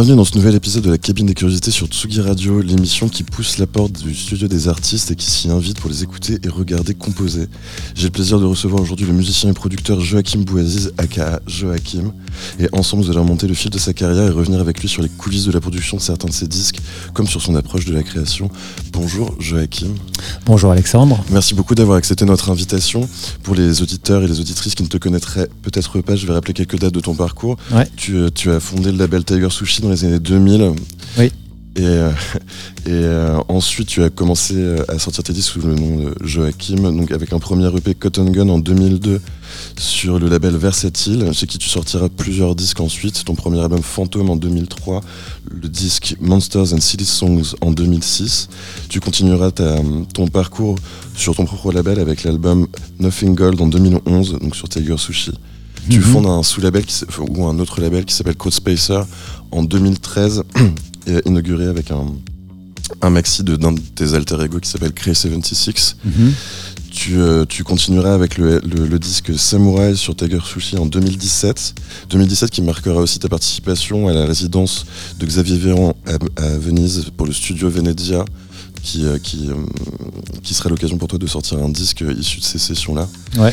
Bienvenue dans ce nouvel épisode de la cabine des curiosités sur Tsugi Radio, l'émission qui pousse la porte du studio des artistes et qui s'y invite pour les écouter et regarder composer. J'ai le plaisir de recevoir aujourd'hui le musicien et producteur Joachim Bouaziz, aka Joachim, et ensemble vous allez remonter le fil de sa carrière et revenir avec lui sur les coulisses de la production de certains de ses disques, comme sur son approche de la création. Bonjour Joachim. Bonjour Alexandre. Merci beaucoup d'avoir accepté notre invitation. Pour les auditeurs et les auditrices qui ne te connaîtraient peut-être pas, je vais rappeler quelques dates de ton parcours. Ouais. Tu, euh, tu as fondé le label Tiger Sushi dans les années 2000. Oui. Et, euh, et euh, ensuite, tu as commencé euh, à sortir tes disques sous le nom de Joachim, donc avec un premier EP Cotton Gun en 2002 sur le label Versatile, chez qui tu sortiras plusieurs disques ensuite. Ton premier album Phantom en 2003, le disque Monsters and Silly Songs en 2006. Tu continueras ta- ton parcours sur ton propre label avec l'album Nothing Gold en 2011, donc sur Tiger Sushi. Tu Mhm. fondes un sous-label ou un autre label qui s'appelle Code Spacer en 2013 et inauguré avec un, un maxi de- d'un de tes alter ego qui s'appelle Cray 76. Mhm. Tu, euh, tu continueras avec le, le- le disque Samurai sur Tiger Sushi en 2017. 2017 qui marquera aussi ta participation à la résidence de Xavier Véran à, à Venise pour le studio Venezia qui, euh, qui, euh, qui sera l'occasion pour toi de sortir un disque issu de ces sessions-là. Ouais.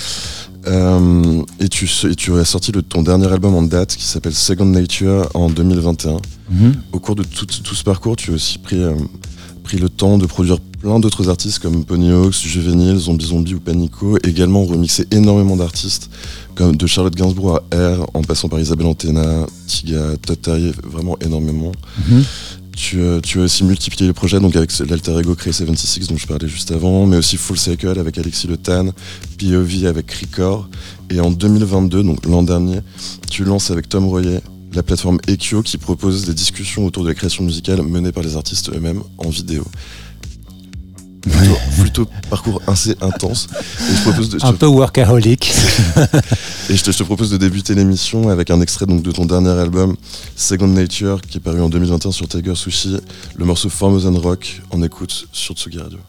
Euh, et, tu, et tu as sorti le- ton dernier album en date qui s'appelle Second Nature en 2021. Mhm. Au cours de tout, tout ce parcours, tu as aussi pris, euh, pris le temps de produire plein d'autres artistes comme Ponyhawks, Juvenile, Zombie Zombie ou Panico, également remixé énormément d'artistes comme de Charlotte Gainsbourg à R, en passant par Isabelle Antena, Tiga, Terry, vraiment énormément. Mhm. Tu, euh, tu as aussi multiplié les projets donc avec l'alter ego Cray 76 dont je parlais juste avant, mais aussi Full Cycle avec Alexis Le Tan, POV avec Record. Et en 2022, donc l'an dernier, tu lances avec Tom Royer la plateforme Ekio qui propose des discussions autour de la création musicale menées par les artistes eux-mêmes en vidéo. Plutôt, plutôt parcours assez intense. Et je, propose de, je Un te- peu workaholic. et je te, je te propose de débuter l'émission avec un extrait donc, de ton dernier album Second Nature qui est paru en 2021 sur Tiger Sushi, le morceau Formosan Rock en écoute sur Tsugi Radio.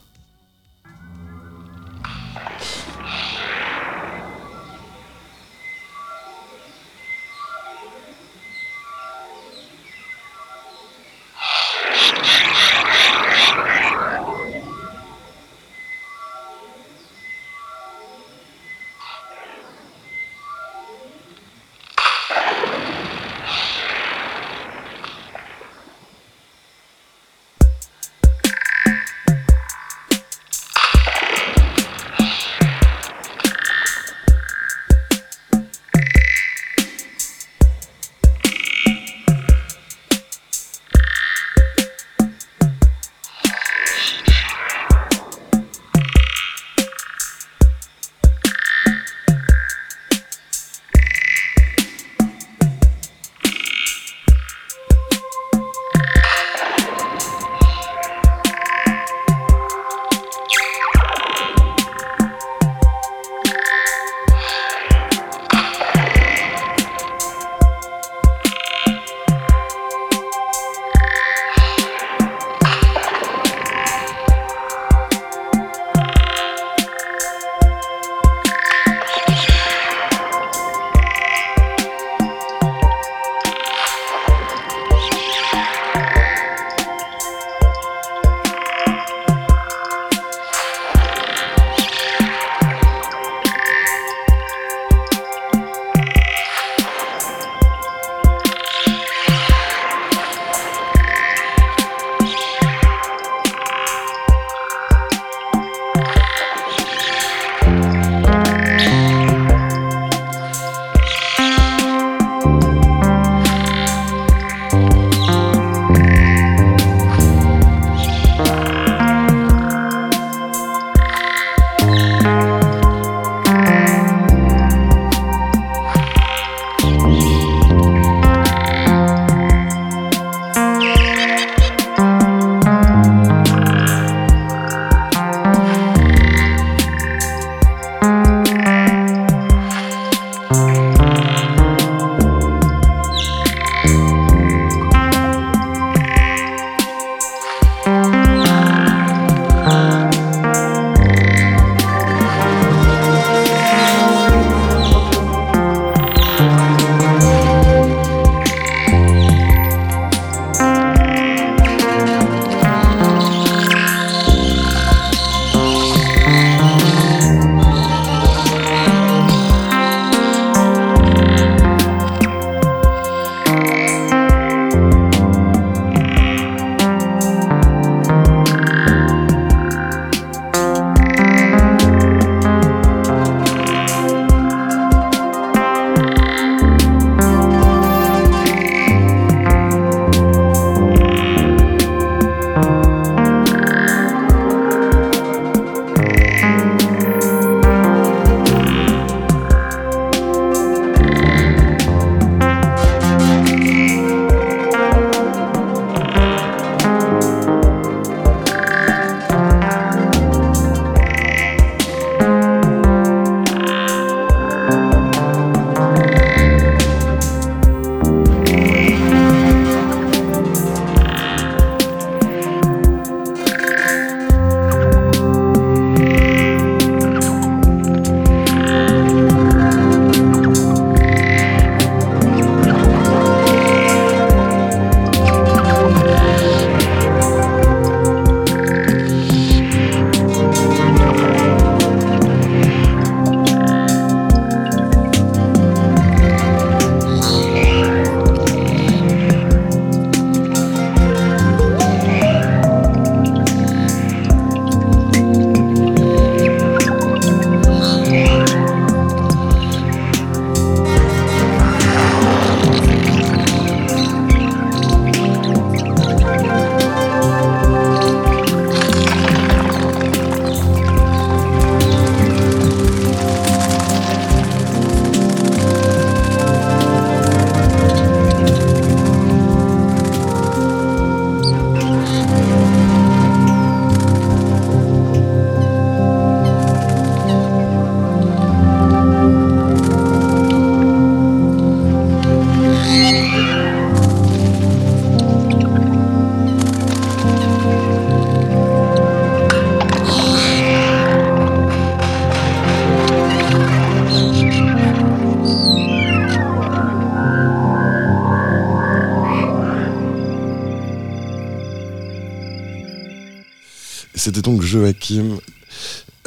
Donc Joachim.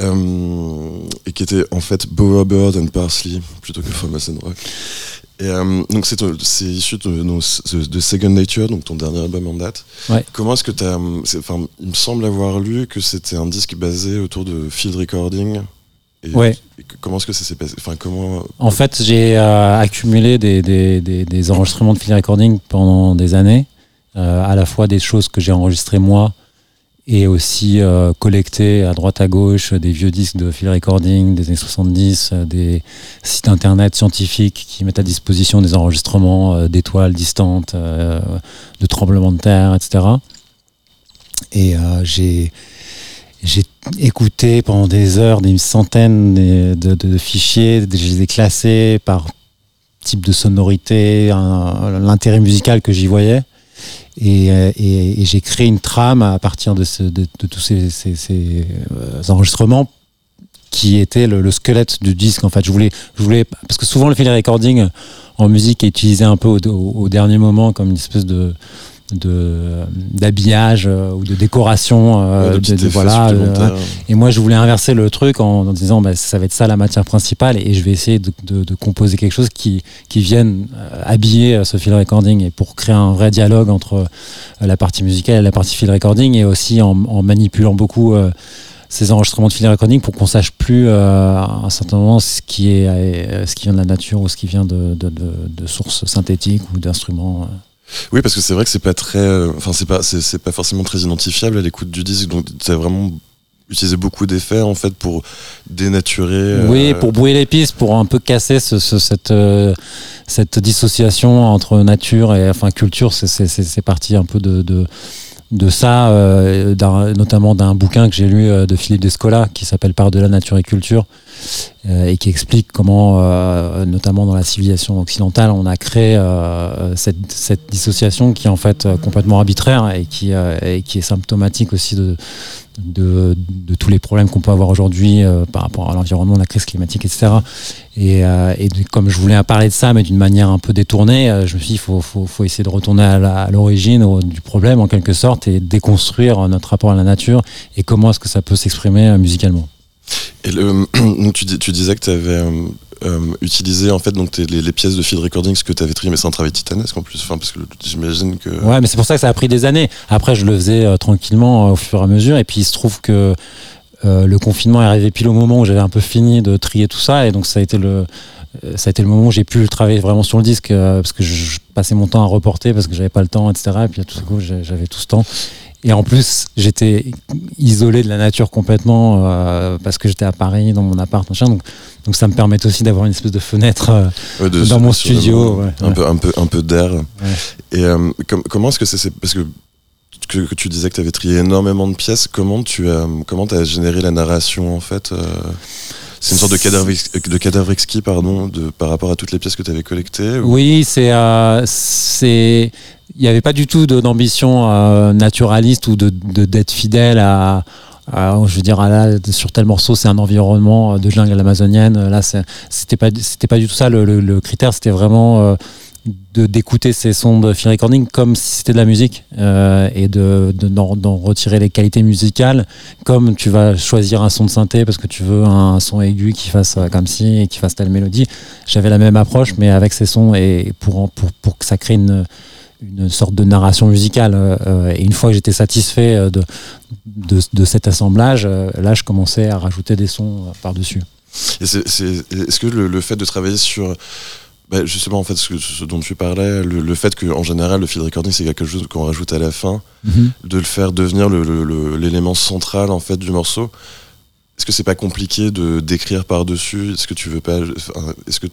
Euh, et qui était en fait Bower Bird and Parsley plutôt que Famous and Rock. Et euh, donc c'est issu de, de, de, Second Nature, donc ton dernier album en date. Ouais. Comment est-ce que tu as... Enfin, il me semble avoir lu que c'était un disque basé autour de field recording. Et, ouais. et comment est-ce que ça s'est passé? Enfin, comment... En fait, j'ai euh, accumulé des, des, des, des, enregistrements de field recording pendant des années. Euh, à la fois des choses que j'ai enregistrées moi et aussi euh, collecter à droite à gauche des vieux disques de field recording des années 70, euh, des sites internet scientifiques qui mettent à disposition des enregistrements euh, d'étoiles distantes, euh, de tremblements de terre, etc. Et euh, j'ai j'ai écouté pendant des heures des centaines de, de, de fichiers, je les ai classés par type de sonorité, l'intérêt musical que j'y voyais. Et, et, j'ai créé une trame à partir de, tous ces, euh, enregistrements qui était le, le, squelette du disque en fait. Je voulais je voulais parce que souvent le field recording en musique est utilisé un peu au dernier moment comme une espèce de de d'habillage euh, ou de décoration euh, Ouais, de, de- voilà euh, et moi je voulais inverser le truc en, en disant bah, ça va être ça la matière principale et je vais essayer de, de, composer quelque chose qui qui vienne habiller ce field recording et pour créer un vrai dialogue entre la partie musicale et la partie field recording et aussi en, en manipulant beaucoup ces enregistrements de field recording pour qu'on sache plus euh, à un certain moment ce qui est ce qui vient de la nature ou ce qui vient de, de, de, de sources synthétiques ou d'instruments. Oui, parce que c'est vrai que c'est pas très, euh, enfin c'est pas, c'est pas forcément très identifiable à l'écoute du disque. Donc tu as vraiment utilisé beaucoup d'effets en fait pour dénaturer. euh, Oui, pour brouiller les pistes, pour un peu casser ce, ce- cette, euh, cette dissociation entre nature et enfin culture. C'est- parti un peu de, de ça, euh, notamment d'un bouquin que j'ai lu euh, de Philippe Descola qui s'appelle Par de la nature et culture euh, et qui explique comment, euh, notamment dans la civilisation occidentale, on a créé cette, dissociation qui est en fait complètement arbitraire et qui, euh, et qui est symptomatique aussi de, de, tous les problèmes qu'on peut avoir aujourd'hui par rapport à l'environnement, la crise climatique, etc. Et, euh, et comme je voulais parler de ça, mais d'une manière un peu détournée, euh, je me suis dit, il faut, faut, faut essayer de retourner à l'origine du problème, en quelque sorte, et déconstruire notre rapport à la nature et comment est-ce que ça peut s'exprimer euh, musicalement. Et le, tu, dis- tu disais que tu avais utilisé en fait donc tes- les, les pièces de field recording, ce que tu avais trié, mais c'est un travail titanesque en plus. Enfin, parce que j'imagine que. Ouais, mais c'est pour ça que ça a pris des années. Après, je le faisais euh, tranquillement euh, au fur et à mesure. Et puis, il se trouve que euh, le confinement est arrivé pile au moment où j'avais un peu fini de trier tout ça. Et donc, ça a été le, euh, ça a été le moment où j'ai pu travailler vraiment sur le disque euh, parce que je, je passais mon temps à reporter parce que j'avais pas le temps, etc. Et puis, tout à coup, j'ai- j'avais tout ce temps. Et en plus, j'étais isolé de la nature complètement euh, parce que j'étais à Paris dans mon appart, machin. Donc, donc ça me permettait aussi d'avoir une espèce de fenêtre. euh, Ouais, de- Dans mon studio, ouais, un ouais. peu, un peu, un peu d'air. Et com- comment est-ce que ça s'est parce que, que tu disais que tu avais trié énormément de pièces. Comment tu as comment as généré la narration en fait euh, C'est une sorte de cadavre de cadavre exquis pardon de par rapport à toutes les pièces que tu avais collectées. ou- Oui, c'est euh, c'est il n'y avait pas du tout d'ambition euh, naturaliste ou de de- d'être fidèle à, je veux dire à là, sur tel morceau c'est un environnement de jungle amazonienne là c'était pas c'était pas du tout ça le, critère c'était vraiment de d'écouter ces sons de field recording comme si c'était de la musique euh, et de de- d'en retirer les qualités musicales comme tu vas choisir un son de synthé parce que tu veux un son aigu qui fasse euh, comme si et qui fasse telle mélodie. J'avais la même approche mais avec ces sons et pour pour pour que ça crée une une sorte de narration musicale euh, et une fois que j'étais satisfait de, de de cet assemblage là je commençais à rajouter des sons par dessus Et c'est- c'est- est-ce que le fait de travailler sur bah, justement en fait ce, ce dont tu parlais, le, le fait que en général le field recording c'est quelque chose qu'on rajoute à la fin, de le faire devenir l'élément central en fait du morceau. Est-ce que c'est pas compliqué de d'écrire par dessus Est-ce que tu veux pas Est-ce que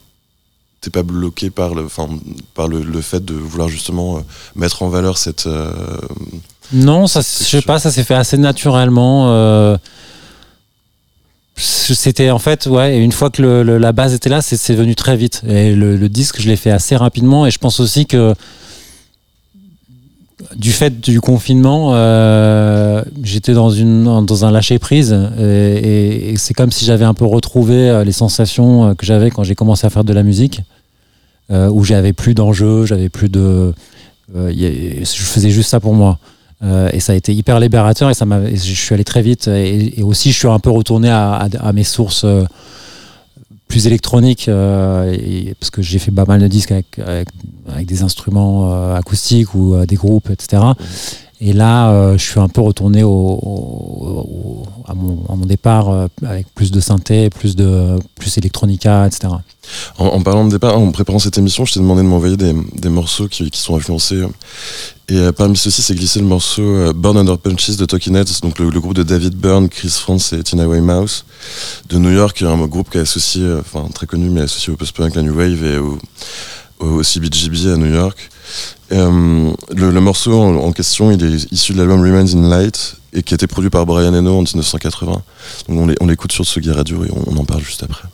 t'es pas bloqué par le, enfin, par le, le fait de vouloir justement euh, mettre en valeur cette euh, Non, ça, je sais pas, ça s'est fait assez naturellement. euh, C'était en fait, une fois que la base était là, c'est venu très vite. Et le, disque, je l'ai fait assez rapidement. Et je pense aussi que du fait du confinement, euh, j'étais dans, un lâcher prise. Et, c'est comme si j'avais un peu retrouvé euh, les sensations euh, que j'avais quand j'ai commencé à faire de la musique, euh, où j'avais plus d'enjeux, j'avais plus de. je faisais juste ça pour moi. Et ça a été hyper libérateur et ça m'a, je suis allé très vite et, aussi je suis un peu retourné à, à mes sources plus électroniques et, parce que j'ai fait pas mal de disques avec, avec, des instruments acoustiques ou des groupes, etc. Et là, euh, je suis un peu retourné au, à, mon, à, mon, départ euh, avec plus de synthé, plus de plus électronica, etc. En, parlant de départ, en préparant cette émission, je t'ai demandé de m'envoyer des, des, morceaux qui, qui, sont influencés. Et euh, parmi ceux-ci, c'est glissé le morceau Burn Under Punches de Talking Heads, donc le, groupe de David Byrne, Chris France et Tina Weymouth de New York, un groupe qui est associé, enfin très connu, mais associé au post-punk, la New Wave et au, au CBGB à New York. Euh, le, morceau en, question, il est issu de l'album Remains in Light et qui a été produit par Brian Eno en 1980. Donc on l'écoute sur Tsugi Radio et on en parle juste après.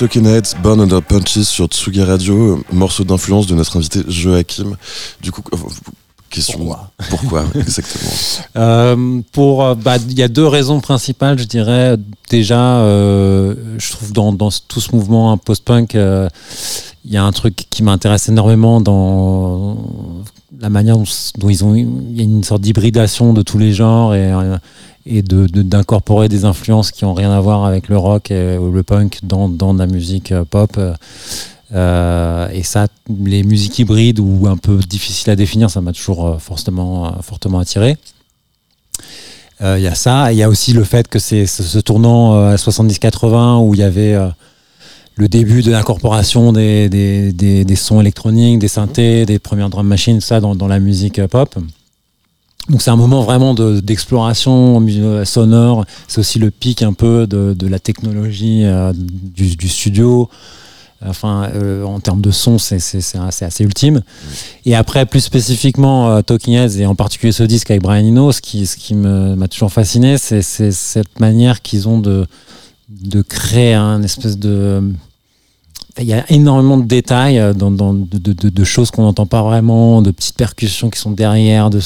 Talking Heads, Born Under Punches sur Tsugi Radio, morceau d'influence de notre invité Joachim. Du coup, question Pourquoi Pourquoi exactement Euh, pour, euh, bah, il y a deux raisons principales, je dirais. Déjà, euh, je trouve dans, tout ce mouvement post-punk, euh, il y a un truc qui m'intéresse énormément dans la manière dont, dont ils ont, il y a une sorte d'hybridation de tous les genres et, euh, et de, d'incorporer des influences qui ont rien à voir avec le rock et ou le punk dans, dans la musique euh, pop. euh, et ça, les musiques hybrides ou un peu difficiles à définir, ça m'a toujours euh, fortement, fortement attiré. Il y a ça, il y a aussi le fait que c'est ce, tournant à 70-80 où il y avait le début de l'incorporation des, des, des- des sons électroniques, des synthés, des premières drum machines, ça dans, dans la musique pop. Donc c'est un moment vraiment de- d'exploration euh, sonore. C'est aussi le pic un peu de, la technologie euh, du, studio. Enfin, euh, en termes de son, c'est assez, ultime. Et après, plus spécifiquement, euh, Talking Heads et en particulier ce disque avec Brian Eno, ce qui, m'a toujours fasciné, c'est c'est cette manière qu'ils ont de, de créer un espèce de. Il y a énormément de détails, euh, de, choses qu'on n'entend pas vraiment, de petites percussions qui sont derrière, de,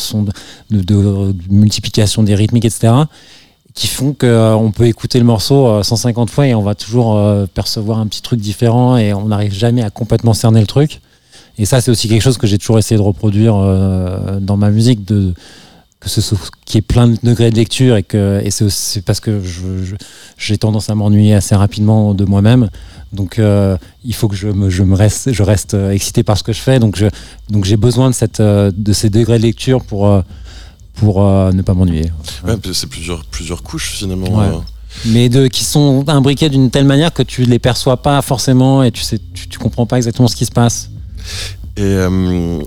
multiplication des rythmiques, etc., qui font qu'on peut écouter le morceau euh, 150 fois et on va toujours euh, percevoir un petit truc différent et on n'arrive jamais à complètement cerner le truc. Et ça, c'est aussi quelque chose que j'ai toujours essayé de reproduire euh, dans ma musique, que ce soit qu'il y ait plein de degrés de lecture et que et c'est parce que j'ai tendance à m'ennuyer assez rapidement de moi-même. Donc euh, il faut que je me, je me reste, je reste euh, excité par ce que je fais. Donc je, donc j'ai besoin de cette, euh, de ces degrés de lecture pour pour euh, ne pas m'ennuyer. Ouais, c'est plusieurs, plusieurs couches finalement. Ouais. euh. Mais de qui sont imbriqués d'une telle manière que tu les perçois pas forcément et tu sais, tu, tu comprends pas exactement ce qui se passe. Et euh,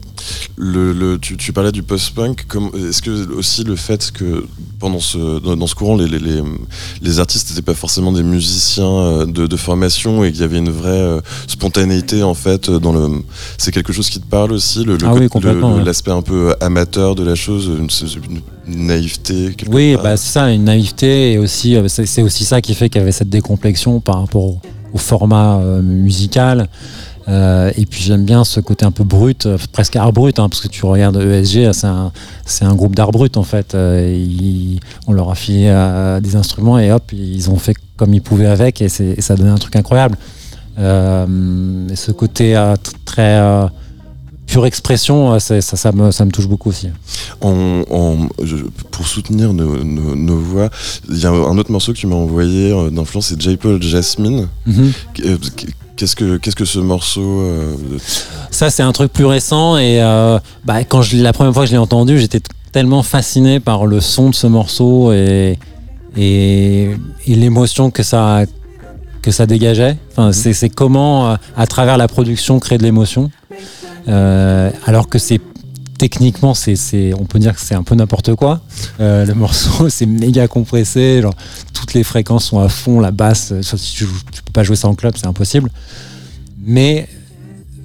le, le- tu, tu parlais du post-punk. Est-ce que aussi le fait que pendant ce, dans, dans ce courant, les, les, les, les artistes n'étaient pas forcément des musiciens euh, de, de formation et qu'il y avait une vraie euh, spontanéité en fait dans le. C'est quelque chose qui te parle aussi, le, Ah oui, ouais. l'aspect un peu amateur de la chose, une, une- une naïveté. Oui, part? bah, c'est ça, une naïveté et aussi euh, c'est c'est aussi ça qui fait qu'il y avait cette décomplexion par rapport au, au format euh, musical. Euh, et puis j'aime bien ce côté un peu brut, euh, presque art brut, hein, parce que tu regardes ESG, c'est un, groupe d'art brut en fait. Euh, ils- on leur a filé euh, des instruments et hop, ils ont fait comme ils pouvaient avec et, ça donnait un truc incroyable. Et ce côté très pure expression, ça, ça, me, ça me touche beaucoup aussi. En- en- je- pour soutenir nos, nos- nos voix, il y a un autre morceau que tu m'as envoyé d'influence, c'est J. Paul Jasmine. Mhm. Euh, Qu'est-ce que qu'est-ce que ce morceau euh, Ça, c'est un truc plus récent. Et euh, bah, quand je, la première fois que je l'ai entendu, j'étais tellement fasciné par le son de ce morceau et, et, et l'émotion que ça, que ça dégageait. Enfin, c'est, c'est comment, euh, à travers la production, créer de l'émotion. Alors que c'est techniquement, c'est, c'est, on peut dire que c'est un peu n'importe quoi. Euh, le morceau, c'est méga compressé. Genre, toutes les fréquences sont à fond, la basse. euh, Sauf si tu, tu peux pas jouer ça en club, c'est impossible. Mais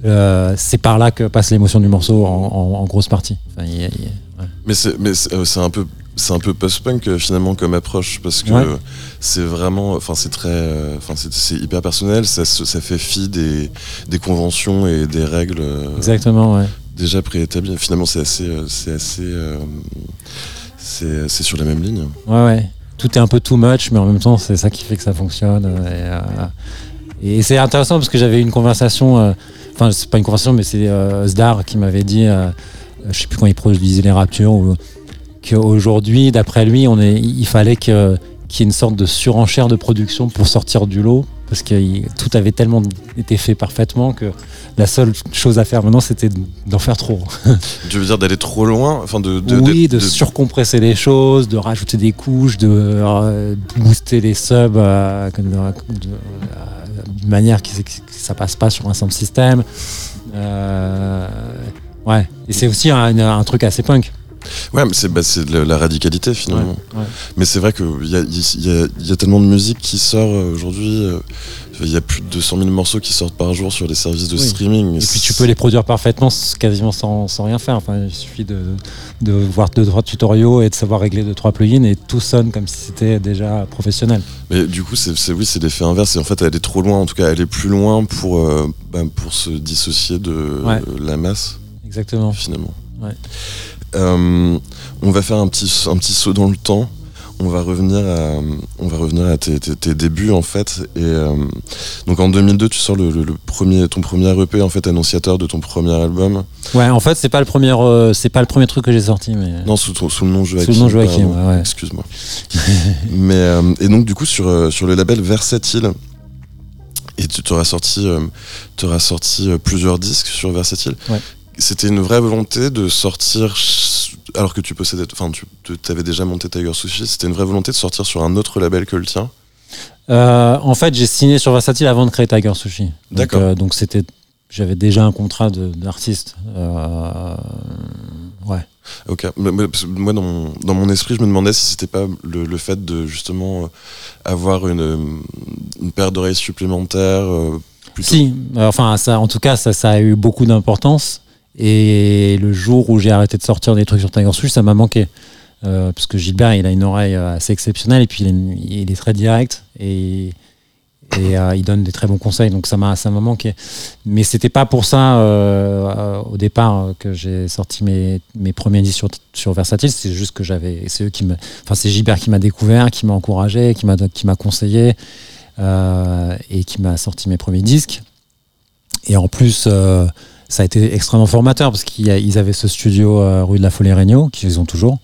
euh, c'est par là que passe l'émotion du morceau en, en- en grosse partie. Enfin, y y ouais. Mais c'est mais c'est un peu c'est un peu post-punk finalement comme approche parce que Ouais. c'est vraiment enfin c'est très enfin c'est c'est hyper personnel ça fait fi des des conventions et des règles Exactement, ouais. Déjà préétablies finalement c'est assez euh, c'est assez euh, c'est sur la même ligne Ouais, ouais. Tout est un peu too much, mais en même temps, c'est ça qui fait que ça fonctionne. euh, Et, c'est intéressant parce que j'avais une conversation, enfin, c'est pas une conversation, mais c'est Zdar qui m'avait dit, je sais plus quand il produisait les Raptures, ou, qu'aujourd'hui, d'après lui, on est, il fallait qu'il y ait une sorte de surenchère de production pour sortir du lot. Parce que tout avait tellement été fait parfaitement que la seule chose à faire maintenant, c'était d'en faire trop. tu veux dire d'aller trop loin enfin de, de oui, de, surcompresser les choses, de rajouter des couches, de euh, booster les subs euh, euh, d'une manière qui, que ça passe pas sur un simple système. Euh, ouais, et c'est aussi un, un truc assez punk. Ouais mais c'est bah, la, radicalité finalement Ouais, ouais. Mais c'est vrai qu'il y a, il y, a, il y a tellement de musique qui sort euh, aujourd'hui. euh, il y a plus de 200 000 morceaux qui sortent par jour sur les services de Oui. streaming. Et puis tu peux les produire parfaitement quasiment sans, sans rien faire. Enfin, il suffit de, de voir deux trois tutoriaux et de savoir régler deux trois plugins et tout sonne comme si c'était déjà professionnel. Mais du coup, c'est c'est- oui, c'est l'effet inverse. Et en fait, elle est trop loin. En tout cas, elle est plus loin pour, euh, bah, pour se dissocier de Ouais. la masse, Exactement. finalement. Ouais. Euh, on va faire un petit, un petit saut dans le temps. On va revenir à, on va revenir à tes, tes- tes débuts en fait. Et euh, donc en 2002, tu sors le, le- le premier, ton premier EP en fait annonciateur de ton premier album. Ouais, en fait, c'est pas le premier, euh, c'est pas le premier truc que j'ai sorti, mais Non, sous, le nom Joachim. Sous le nom Joachim, pardon. ouais. Excuse-moi. Mais et donc du coup sur sur le label Versatile. Et tu t'auras sorti, t'auras sorti plusieurs disques sur Versatile. Ouais. C'était une vraie volonté de sortir, alors que tu possédais, enfin tu avais déjà monté Tiger Sushi, c'était une vraie volonté de sortir sur un autre label que le tien? Euh, en fait, j'ai signé sur Versatile avant de créer Tiger Sushi. Donc, D'accord. euh, donc c'était, j'avais déjà un contrat d'artiste. Euh, ouais. Ok. Moi, dans mon, dans mon esprit, je me demandais si c'était pas le, le fait de justement avoir une, une paire d'oreilles supplémentaires. plutôt. Si, enfin, ça, en tout cas, ça, ça a eu beaucoup d'importance. Et le jour où j'ai arrêté de sortir des trucs sur Tiger Sushi, ça m'a manqué. Euh, parce que Gilbert, il a une oreille euh, assez exceptionnelle et puis il est, très direct et, et euh, il donne des très bons conseils. Donc ça m'a ça m'a manqué. Mais c'était pas pour ça au départ que j'ai sorti mes, mes premiers disques sur, sur Versatile. C'est juste que j'avais, c'est eux qui me, enfin c'est Gilbert qui m'a découvert, qui m'a encouragé, qui m'a qui m'a conseillé et qui m'a sorti mes premiers disques. Et en plus, ça a été extrêmement formateur parce qu'ils avaient ce studio euh, rue de la Folie-Regnault, qu'ils ont toujours,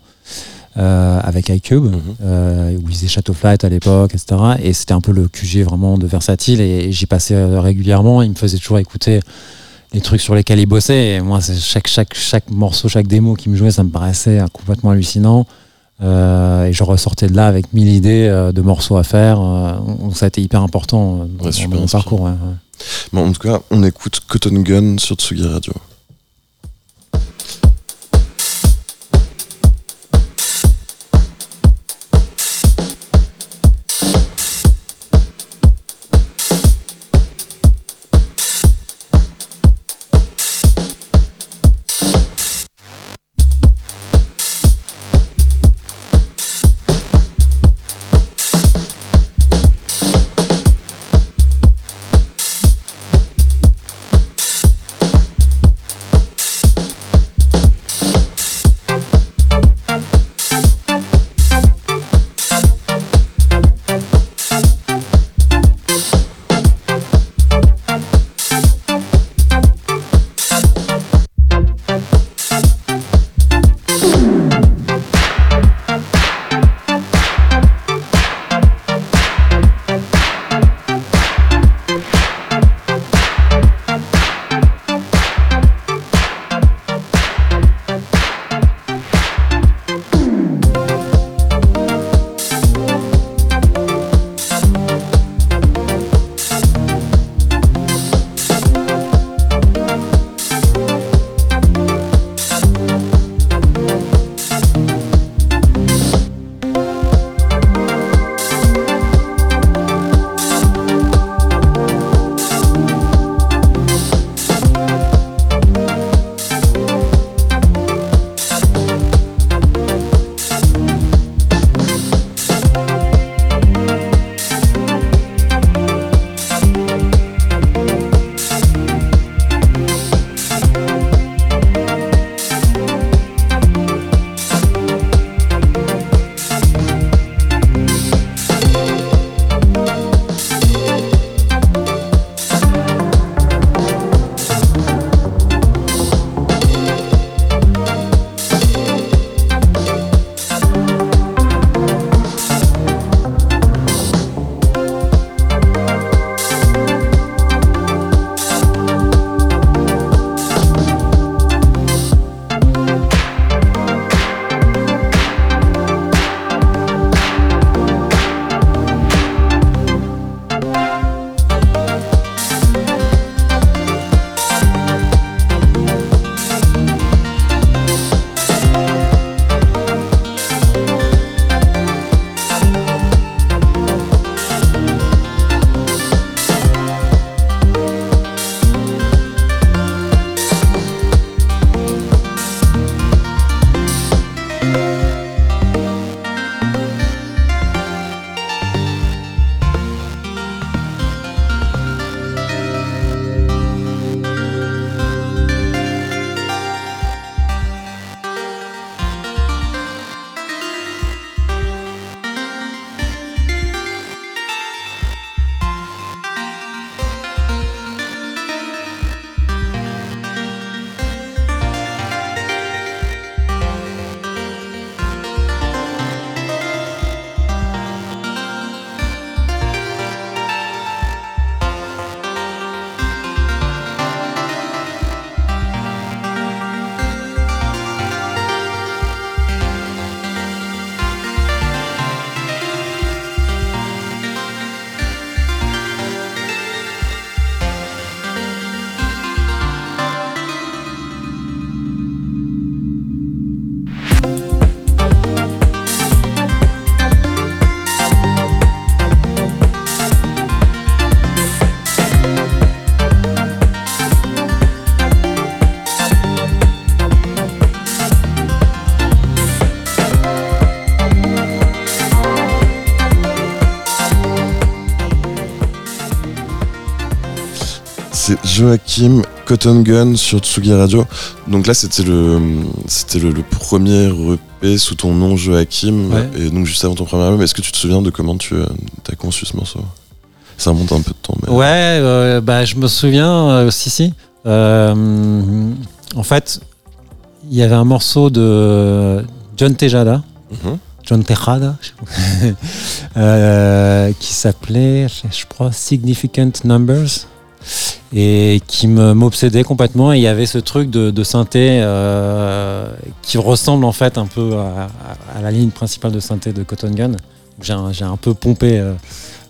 euh, avec iCube, Mhm. euh, où ils faisaient Chateau Flight à l'époque, etc. Et c'était un peu le QG vraiment de versatile et, et j'y passais régulièrement. Ils me faisaient toujours écouter les trucs sur lesquels ils bossaient. Et moi, chaque, chaque, chaque morceau, chaque démo qu'ils me jouaient, ça me paraissait complètement hallucinant. Euh, et je ressortais de là avec mille idées euh, de morceaux à faire. Euh, donc ça a été hyper important dans, Ouais, dans mon parcours. ouais, ouais. Bon, en tout cas, on écoute Cotton Gun sur Tsugi Radio. Joachim Cotton Gun sur Tsugi Radio. Donc là, c'était le, c'était le, premier EP sous ton nom Joachim. Et donc juste avant ton premier album, est-ce que tu te souviens de comment tu as conçu ce morceau? Ça remonte un peu de temps. Ouais, euh, bah, je me souviens, euh, si, si. Euh, en fait, il y avait un morceau de John Tejada. Mhm. John Tejada, qui s'appelait, je crois, Significant Numbers et qui m'obsédait complètement. Et il y avait ce truc de, synthé euh, qui ressemble en fait un peu à, la ligne principale de synthé de Cotton Gun. J'ai un, peu pompé euh,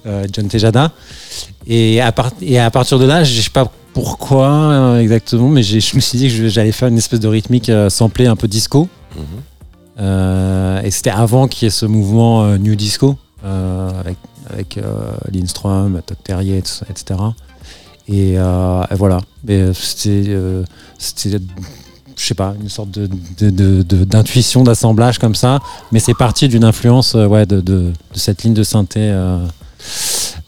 euh, John Tejada. Et à, et à partir de là, je sais pas pourquoi exactement, mais je me suis dit que j'allais faire une espèce de rythmique samplée un peu disco. Mm-hmm. et c'était avant qu'il y ait ce mouvement New Disco avec, avec Lindstrom, Todd Terrier, etc. Euh, et, voilà. Mais c'était, euh, c'était, je sais pas, une sorte de, d'intuition, d'assemblage comme ça. Mais c'est parti d'une influence euh, ouais, de, cette ligne de synthé.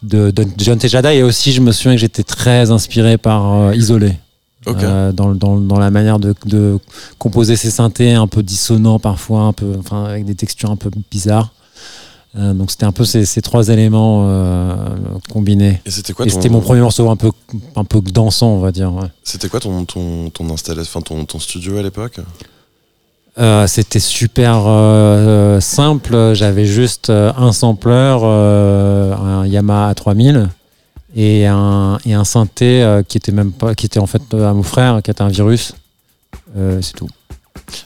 de, John Tejada et aussi je me souviens que j'étais très inspiré par Isolé dans, dans, la manière de, composer ces synthés un peu dissonants parfois un peu enfin avec des textures un peu bizarres euh, donc c'était un peu ces, trois éléments euh, combinés. Et c'était quoi C'était mon premier morceau un peu, un peu dansant, on va dire. C'était quoi ton, ton, ton installation, ton, ton studio à l'époque? Euh, C'était super simple. J'avais juste un sampler, un Yamaha A3000 et un, et un synthé qui était même pas, qui était en fait à mon frère, qui était un virus. c'est tout.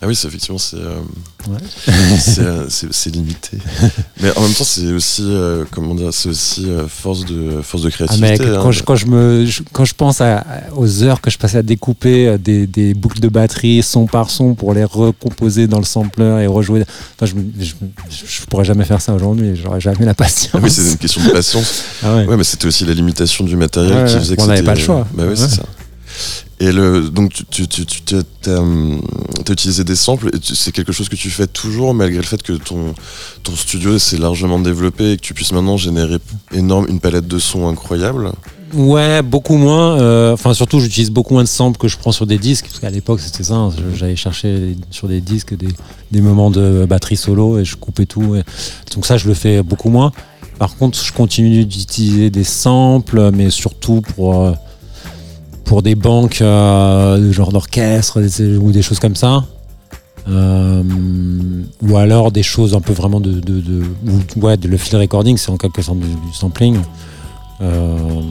Ah oui, effectivement, c'est euh, euh, limité. mais en même temps, c'est aussi, euh, comment dire, c'est aussi force, de, force de créativité. Ah, quand, hein. je, quand, je me, quand je pense à, aux heures que je passais à découper des, des, boucles de batterie son par son pour les recomposer dans le sampler et rejouer, enfin, je, je, je pourrais jamais faire ça aujourd'hui, j'aurais jamais la patience. Ah oui, c'est une question de patience. ah ouais. ouais. mais c'était aussi la limitation du matériel qui faisait que On n'avait pas le choix. Bah oui, c'est ça. Et donc, tu, tu, as, utilisé des samples et c'est quelque chose que tu fais toujours malgré le fait que ton, studio s'est largement développé et que tu puisses maintenant générer énorme, une palette de sons incroyable Ouais, beaucoup moins. Euh, enfin, surtout, j'utilise beaucoup moins de samples que je prends sur des disques, parce qu'à l'époque, c'était ça. Hein, j'allais chercher sur des disques des, des, moments de batterie solo et je coupais tout. Donc ça, je le fais beaucoup moins. Par contre, je continue d'utiliser des samples, mais surtout pour euh, pour des banques, euh, genre d'orchestre ou des choses comme ça. Euh, ou alors des choses un peu vraiment de, de, ouais, le field recording, c'est en quelque sorte du, sampling. Euh,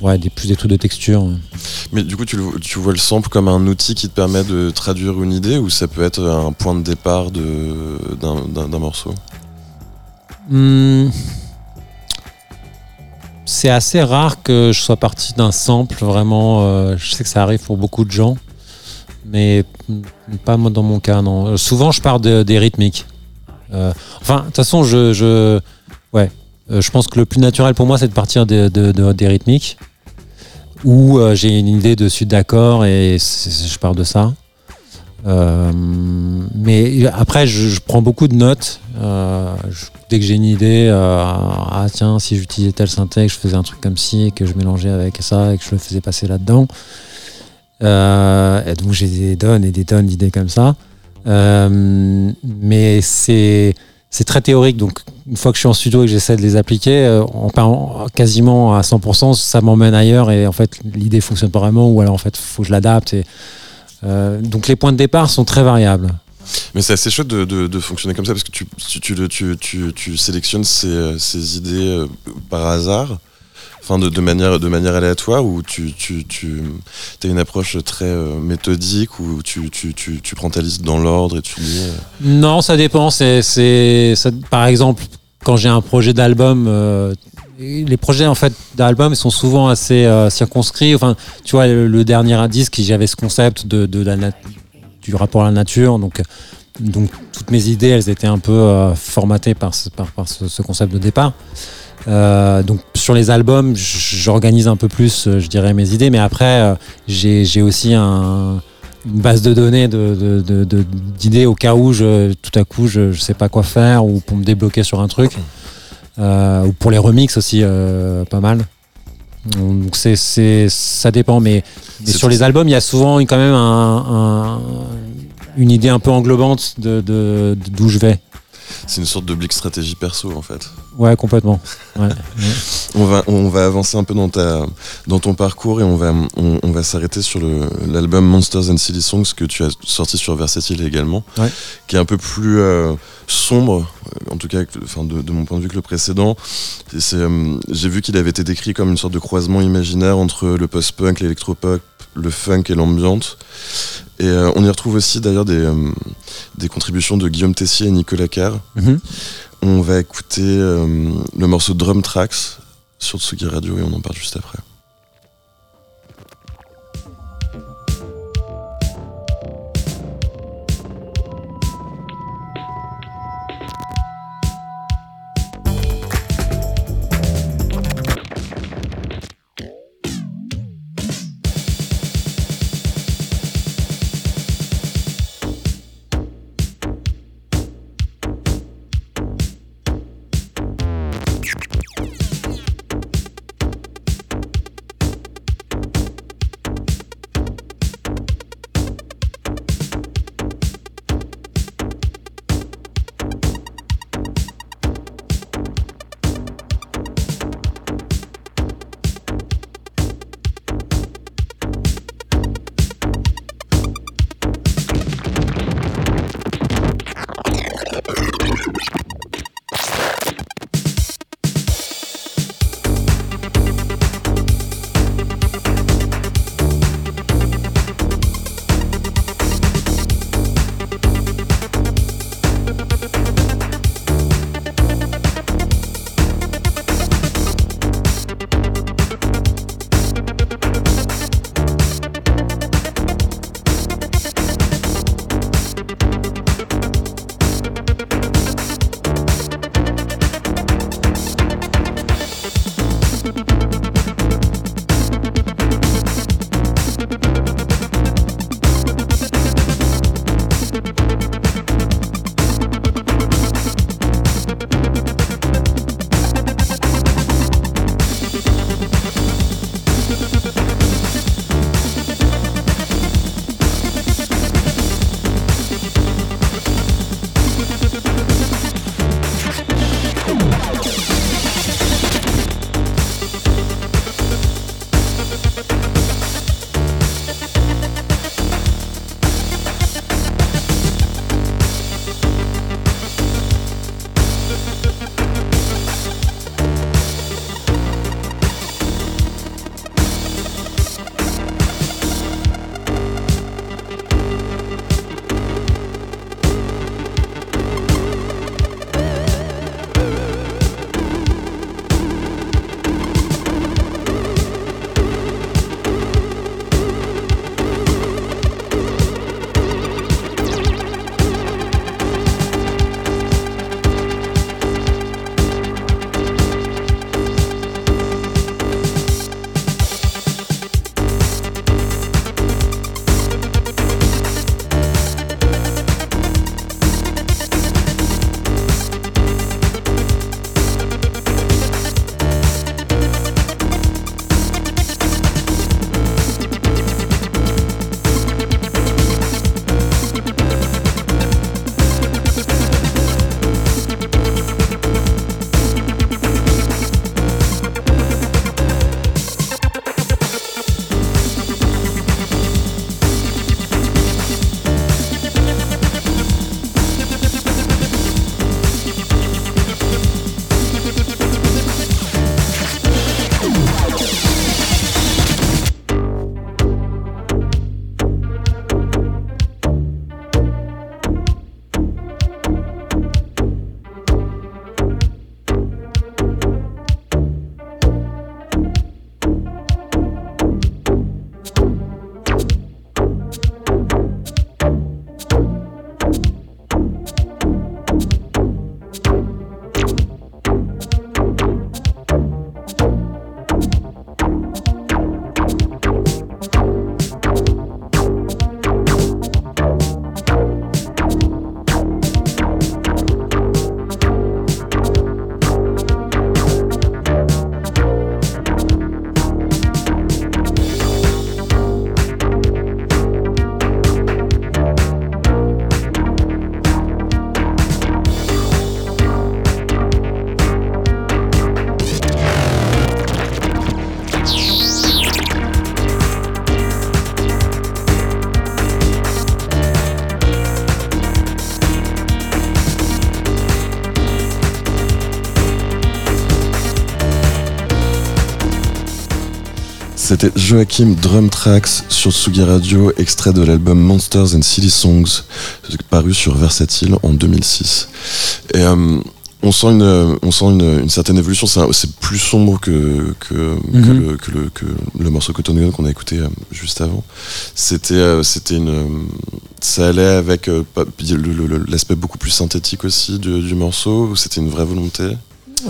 ouais, des, plus des trucs de texture. Mais du coup, tu, tu, vois le sample comme un outil qui te permet de traduire une idée ou ça peut être un point de départ d'un morceau? Hmm c'est assez rare que je sois parti d'un sample, vraiment. Euh, je sais que ça arrive pour beaucoup de gens, mais pas moi dans mon cas, non. Euh, souvent, je pars des rythmiques. Euh, enfin, de toute façon, je, ouais, je pense que le plus naturel pour moi, c'est de partir de, des rythmiques, où j'ai une idée de suite d'accord et je pars de ça. Euh, mais après, je, prends beaucoup de notes. Euh, dès que j'ai une idée, euh, ah tiens, si j'utilisais tel synthèse, je faisais un truc comme ci, et que je mélangeais avec ça, et que je le faisais passer là-dedans. et donc j'ai des tonnes et des tonnes d'idées comme ça. mais c'est c'est très théorique. Donc, une fois que je suis en studio et que j'essaie de les appliquer, en, quasiment à 100%, ça m'emmène ailleurs et en fait, l'idée fonctionne pas vraiment ou alors en fait, faut que je l'adapte. Donc les points de départ sont très variables. Mais c'est assez chouette de, fonctionner comme ça parce que tu, tu, tu, sélectionnes ces, ces idées euh, par hasard, enfin de, manière, de manière aléatoire ou tu, as une approche très euh, méthodique ou tu, prends ta liste dans l'ordre et tu dis. Non, ça dépend. C'est, par exemple, quand j'ai un projet d'album, les projets en fait d'albums sont souvent assez euh, circonscrits. Enfin, tu vois, le, dernier qui j'avais ce concept de, du rapport à la nature, donc toutes mes idées, elles étaient un peu euh, formatées par ce, concept de départ. Euh, donc sur les albums, j'organise un peu plus, je dirais, mes idées, mais après, j'ai aussi un, une base de données d'idées de, au cas où tout à coup je ne sais pas quoi faire ou pour me débloquer sur un truc. Euh, ou pour les remixes aussi, euh, pas mal. Donc c'est, c'est, ça dépend, mais, mais sur les albums, il y a souvent quand même un, un- une idée un peu englobante de, de- d'où je vais. C'est une sorte de blick stratégie perso en fait. Ouais, complètement. Ouais. On va, on va avancer un peu dans, ta, dans ton parcours et on va, on, on va s'arrêter sur l'album Monsters and Silly Songs que tu as sorti sur Versatile également, Ouais. qui est un peu plus euh, sombre, en tout cas enfin, de, de mon point de vue que le précédent. Euh, J'ai vu qu'il avait été décrit comme une sorte de croisement imaginaire entre le post-punk, l'électropop, le funk et l'ambiante. Et euh, on y retrouve aussi d'ailleurs des, des contributions de Guillaume Tessier et Nicolas Carr. Mhm. On va écouter euh, le morceau Drum Tracks sur Tsugi Radio et on en parle juste après. C'était Joachim Drum Tracks sur Sugi Radio, extrait de l'album Monsters and Silly Songs, paru sur Versatile en 2006. Et euh, on sent une, on sent une, certaine évolution. C'est plus sombre que que, mhm. que, le, que, le, morceau Cotton qu'on a écouté euh, juste avant. C'était euh, c'était une ça allait avec l'aspect beaucoup plus synthétique aussi du, du morceau. C'était une vraie volonté?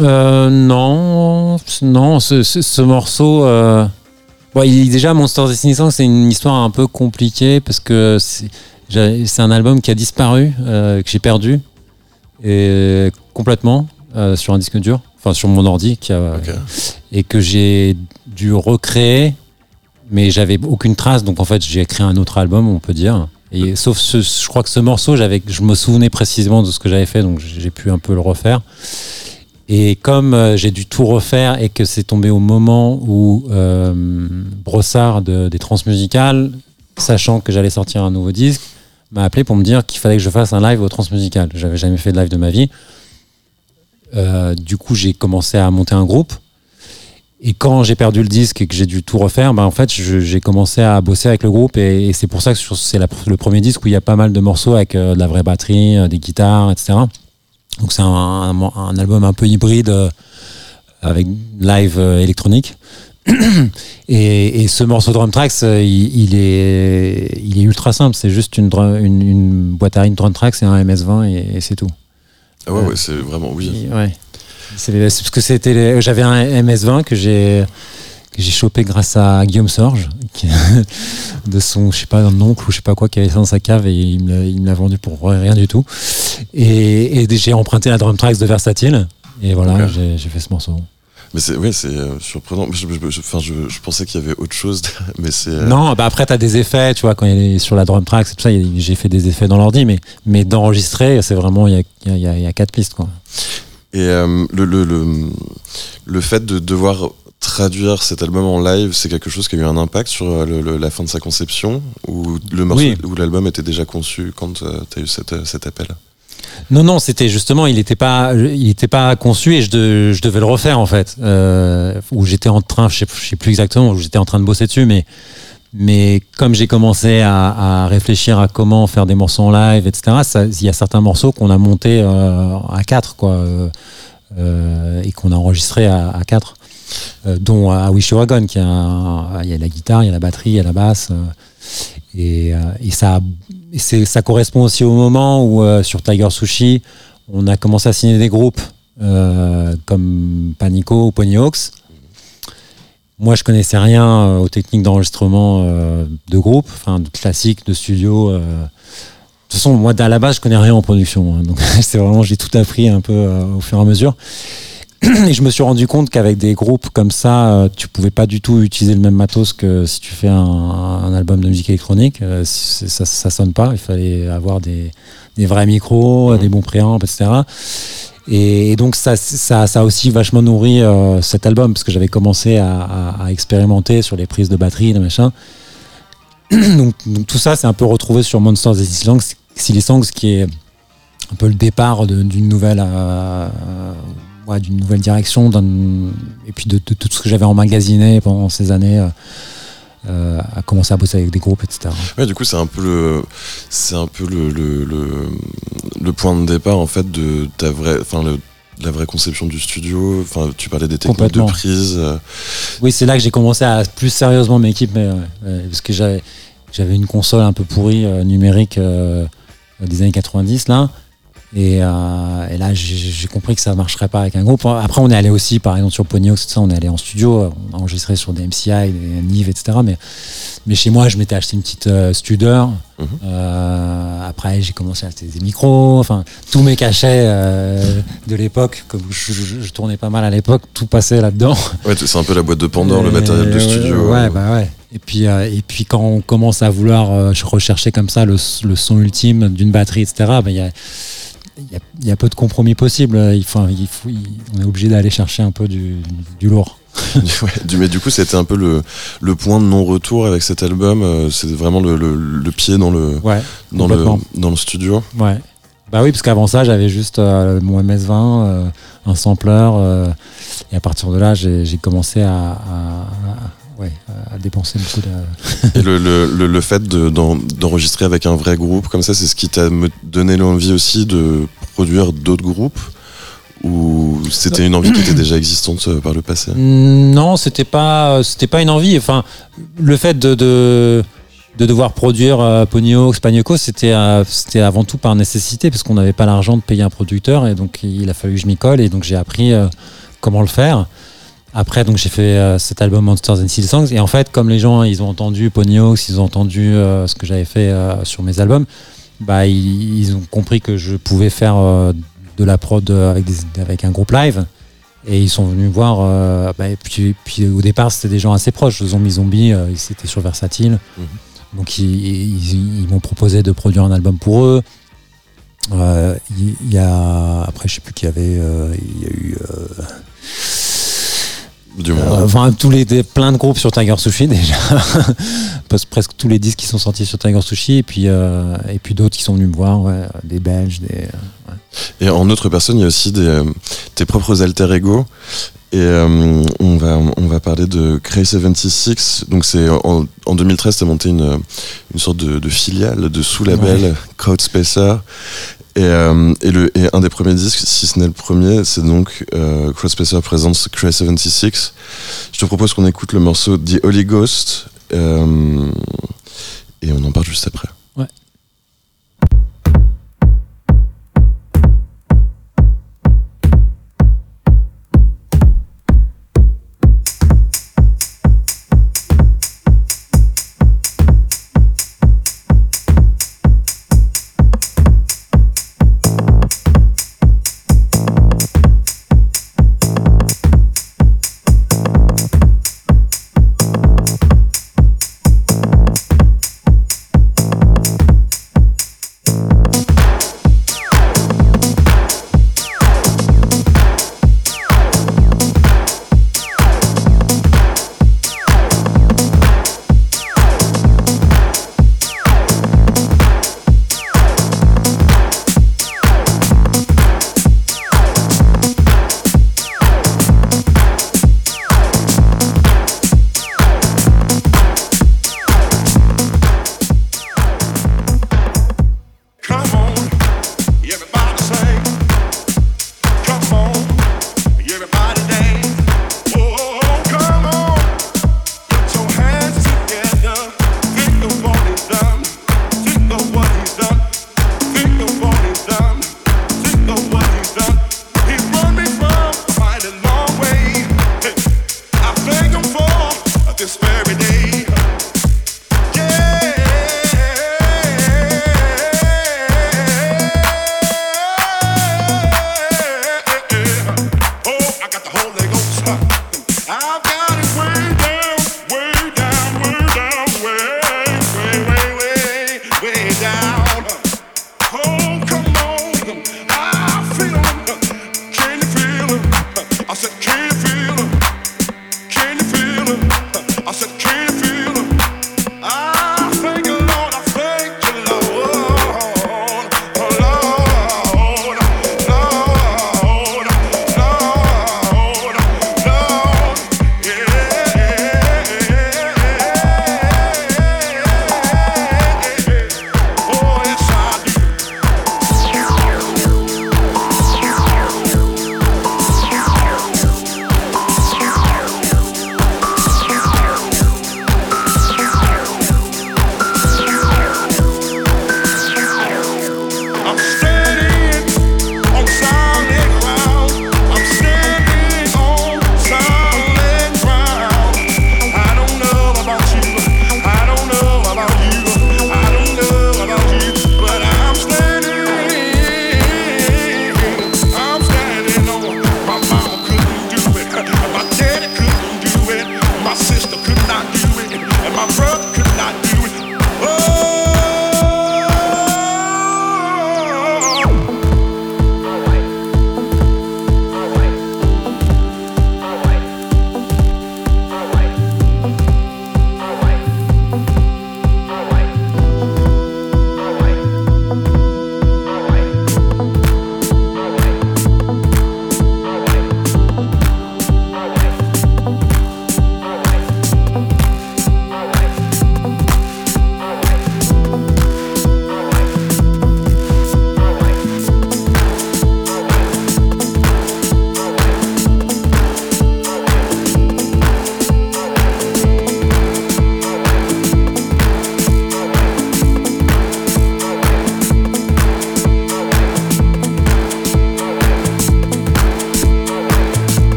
non, non, ce, ce, morceau. Bon, il, déjà, Monsters Destination, c'est une histoire un peu compliquée parce que c'est un album qui a disparu, euh, que j'ai perdu et complètement euh, sur un disque dur, enfin sur mon ordi, qui a, et que j'ai dû recréer, mais j'avais aucune trace, donc en fait j'ai créé un autre album, on peut dire. Et, sauf ce, je crois que ce morceau, j'avais, je me souvenais précisément de ce que j'avais fait, donc j'ai pu un peu le refaire. Et comme euh, j'ai dû tout refaire et que c'est tombé au moment où euh, Brossard des Transmusicales, sachant que j'allais sortir un nouveau disque, m'a appelé pour me dire qu'il fallait que je fasse un live au Transmusical. J'avais jamais fait de live de ma vie. Euh, du coup, j'ai commencé à monter un groupe. Et quand j'ai perdu le disque et que j'ai dû tout refaire, bah en fait, j'ai commencé à bosser avec le groupe. Et, c'est pour ça que c'est le premier disque où il y a pas mal de morceaux avec de la vraie batterie, des guitares, etc. Donc c'est un, album un peu hybride euh, avec live euh, électronique. et, ce morceau Drum Tracks, euh, il, est, il est ultra simple. C'est juste une, une, boîte à rythme Drum Tracks et un MS-20 et, c'est tout. Ah ouais, ouais c'est vraiment oui. ouais. C'est parce que c'était j'avais un MS-20 que j'ai que j'ai chopé grâce à Guillaume Sorge, de son, je sais pas, un oncle ou je sais pas quoi, qui avait ça dans sa cave et il me l'a vendu pour rien du tout. Et, j'ai emprunté la drum tracks de Versatile et voilà, j'ai fait ce morceau. Mais c'est ouais, c'est euh, surprenant. Je, je, je, pensais qu'il y avait autre chose, mais c'est. Euh, non, bah après t'as des effets, tu vois, quand il est sur la drum tracks et tout ça, j'ai fait des effets dans l'ordi, mais mais d'enregistrer, c'est vraiment il y a, y, y a, quatre pistes quoi. Et euh, le, le, le, le, fait de devoir traduire cet album en live, c'est quelque chose qui a eu un impact sur euh, la fin de sa conception ou le morceau ou l'album était déjà conçu quand euh, tu as eu euh, cet appel? Non, non, c'était justement, il n'était pas, il était pas conçu et je, je, devais le refaire en fait. où j'étais en train, je sais, sais plus exactement, où j'étais en train de bosser dessus, mais, mais comme j'ai commencé à, réfléchir à comment faire des morceaux en live, etc., il y a certains morceaux qu'on a montés à quatre, quoi, et qu'on a enregistrés à, à quatre. Euh, dont à Wish Wagon, qui a, il y a la guitare, il y a la batterie, il y a la basse. Euh, et, euh, ça, correspond aussi au moment où sur Tiger Sushi, on a commencé à signer des groupes comme Panico ou Pony Hawks. Moi, je connaissais rien aux techniques d'enregistrement de groupe, enfin de classique, de studio. de toute façon, moi, à la base, je connais rien en production. Hein. donc, c'est vraiment, j'ai tout appris un peu au fur et à mesure. et je me suis rendu compte qu'avec des groupes comme ça, euh, tu pouvais pas du tout utiliser le même matos que si tu fais un, album de musique électronique. Euh, ça, ça sonne pas. Il fallait avoir des, des vrais micros, des bons préamps, etc. Et, donc ça, ça, ça, a aussi vachement nourri euh, cet album parce que j'avais commencé à, à, expérimenter sur les prises de batterie, de machin. donc, donc, tout ça, c'est un peu retrouvé sur Monsters et Silly Songs, qui est un peu le départ d'une nouvelle d'une nouvelle direction, et puis de, tout ce que j'avais emmagasiné pendant ces années. Euh, euh, à commencer à bosser avec des groupes, etc. Ouais, du coup, c'est un peu le, c'est un peu le, le, le, point de départ en fait de ta vraie, enfin la vraie conception du studio. Enfin, tu parlais des techniques de prise. Euh. Oui, c'est là que j'ai commencé à plus sérieusement m'équiper, parce que j'avais, j'avais une console un peu pourrie numérique des années 90 là. Euh, et, là, j'ai compris que ça marcherait pas avec un groupe. Après, on est allé aussi, par exemple, sur Ponyox, ça, on est allé en studio, on a enregistré sur des MCI, des Nive, etc. Mais, mais chez moi, je m'étais acheté une petite euh, Studer. Mhm. Euh, après, j'ai commencé à acheter des micros. Enfin, tous mes cachets de l'époque, comme je, tournais pas mal à l'époque, tout passait là-dedans. Ouais, c'est un peu la boîte de Pandore, le matériel de studio. Ouais, bah ouais. Et puis, et puis quand on commence à vouloir rechercher comme ça le, son ultime d'une batterie, etc., ben, il y a il y, a peu de compromis possibles. Il faut, il faut, on est obligé d'aller chercher un peu du, lourd. du, mais du coup, c'était un peu le, le point de non-retour avec cet album. Euh, c'est vraiment le, le, pied dans le, dans, le, dans le studio. Ouais. Bah oui, parce qu'avant ça, j'avais juste euh, mon MS-20, euh, un sampler. et à partir de là, j'ai commencé à, ouais, à dépenser beaucoup de. Et le, le, le, fait d'enregistrer avec un vrai groupe comme ça, c'est ce qui t'a donné l'envie aussi de produire d'autres groupes? Ou c'était une envie qui était déjà existante euh, par le passé? Non, c'était pas, c'était pas une envie. Enfin, le fait de, de, de devoir produire euh, Ponyo, c'était, euh, c'était avant tout par nécessité parce qu'on n'avait pas l'argent de payer un producteur et donc il a fallu que je m'y colle et donc j'ai appris euh, comment le faire. Après, donc j'ai fait cet album Monsters and Sea Songs et en fait, comme les gens ils ont entendu Ponyox, ils ont entendu ce que j'avais fait sur mes albums, bah ils, ils, ont compris que je pouvais faire de la prod avec, avec un groupe live. Et ils sont venus voir. Euh, bah, et puis, puis, au départ, c'était des gens assez proches. Zombie Zombie, euh, c'était sur Versatile. Mhm. Donc ils, m'ont proposé de produire un album pour eux. Euh, il y, a après je sais plus qui y avait. Il y a eu du euh, enfin, tous les, plein de groupes sur Tiger Sushi déjà. presque tous les disques qui sont sortis sur Tiger Sushi et puis, euh, et puis d'autres qui sont venus me voir, ouais, des Belges. Des, ouais. Et en autre personne, il y a aussi des, euh, tes propres alter ego. Et on, va, on va parler de Cray 76. Donc, c'est en, en, 2013, tu as monté une, une sorte de, de filiale, de sous-label, ouais. Crowd Spacer. Et, euh, et, le, et un des premiers disques, si ce n'est le premier, c'est donc euh, Crossspacer Presents Cray 76. Je te propose qu'on écoute le morceau The Holy Ghost euh, et on en parle juste après. I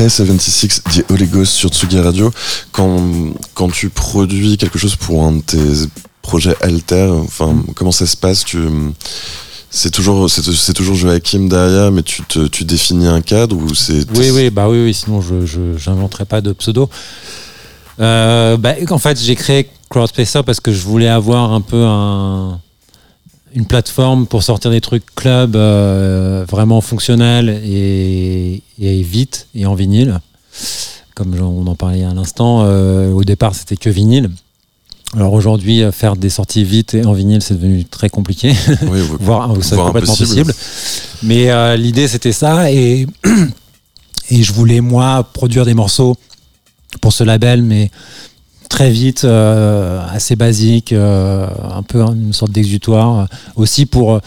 Cray 76 dit Olegos sur Tsugi Radio. Quand, quand tu produis quelque chose pour un de tes projets alter, enfin, comment ça se passe? Tu, c'est toujours, c'est, toujours Joachim derrière, mais tu, tu définis un cadre ou c'est. Oui, oui, bah oui, oui sinon je, je pas de pseudo. Euh, bah, en fait, j'ai créé Crowdspacer parce que je voulais avoir un peu un, une plateforme pour sortir des trucs club euh, vraiment fonctionnels et, et, vite et en vinyle. Comme on en parlait à l'instant, euh, au départ c'était que vinyle. Alors aujourd'hui, euh, faire des sorties vite et en vinyle, c'est devenu très compliqué, oui, voire, c'est complètement possible. Mais euh, l'idée, c'était ça, et, et je voulais moi produire des morceaux pour ce label, mais très vite, euh, assez basique, un peu une sorte d'exutoire, aussi pour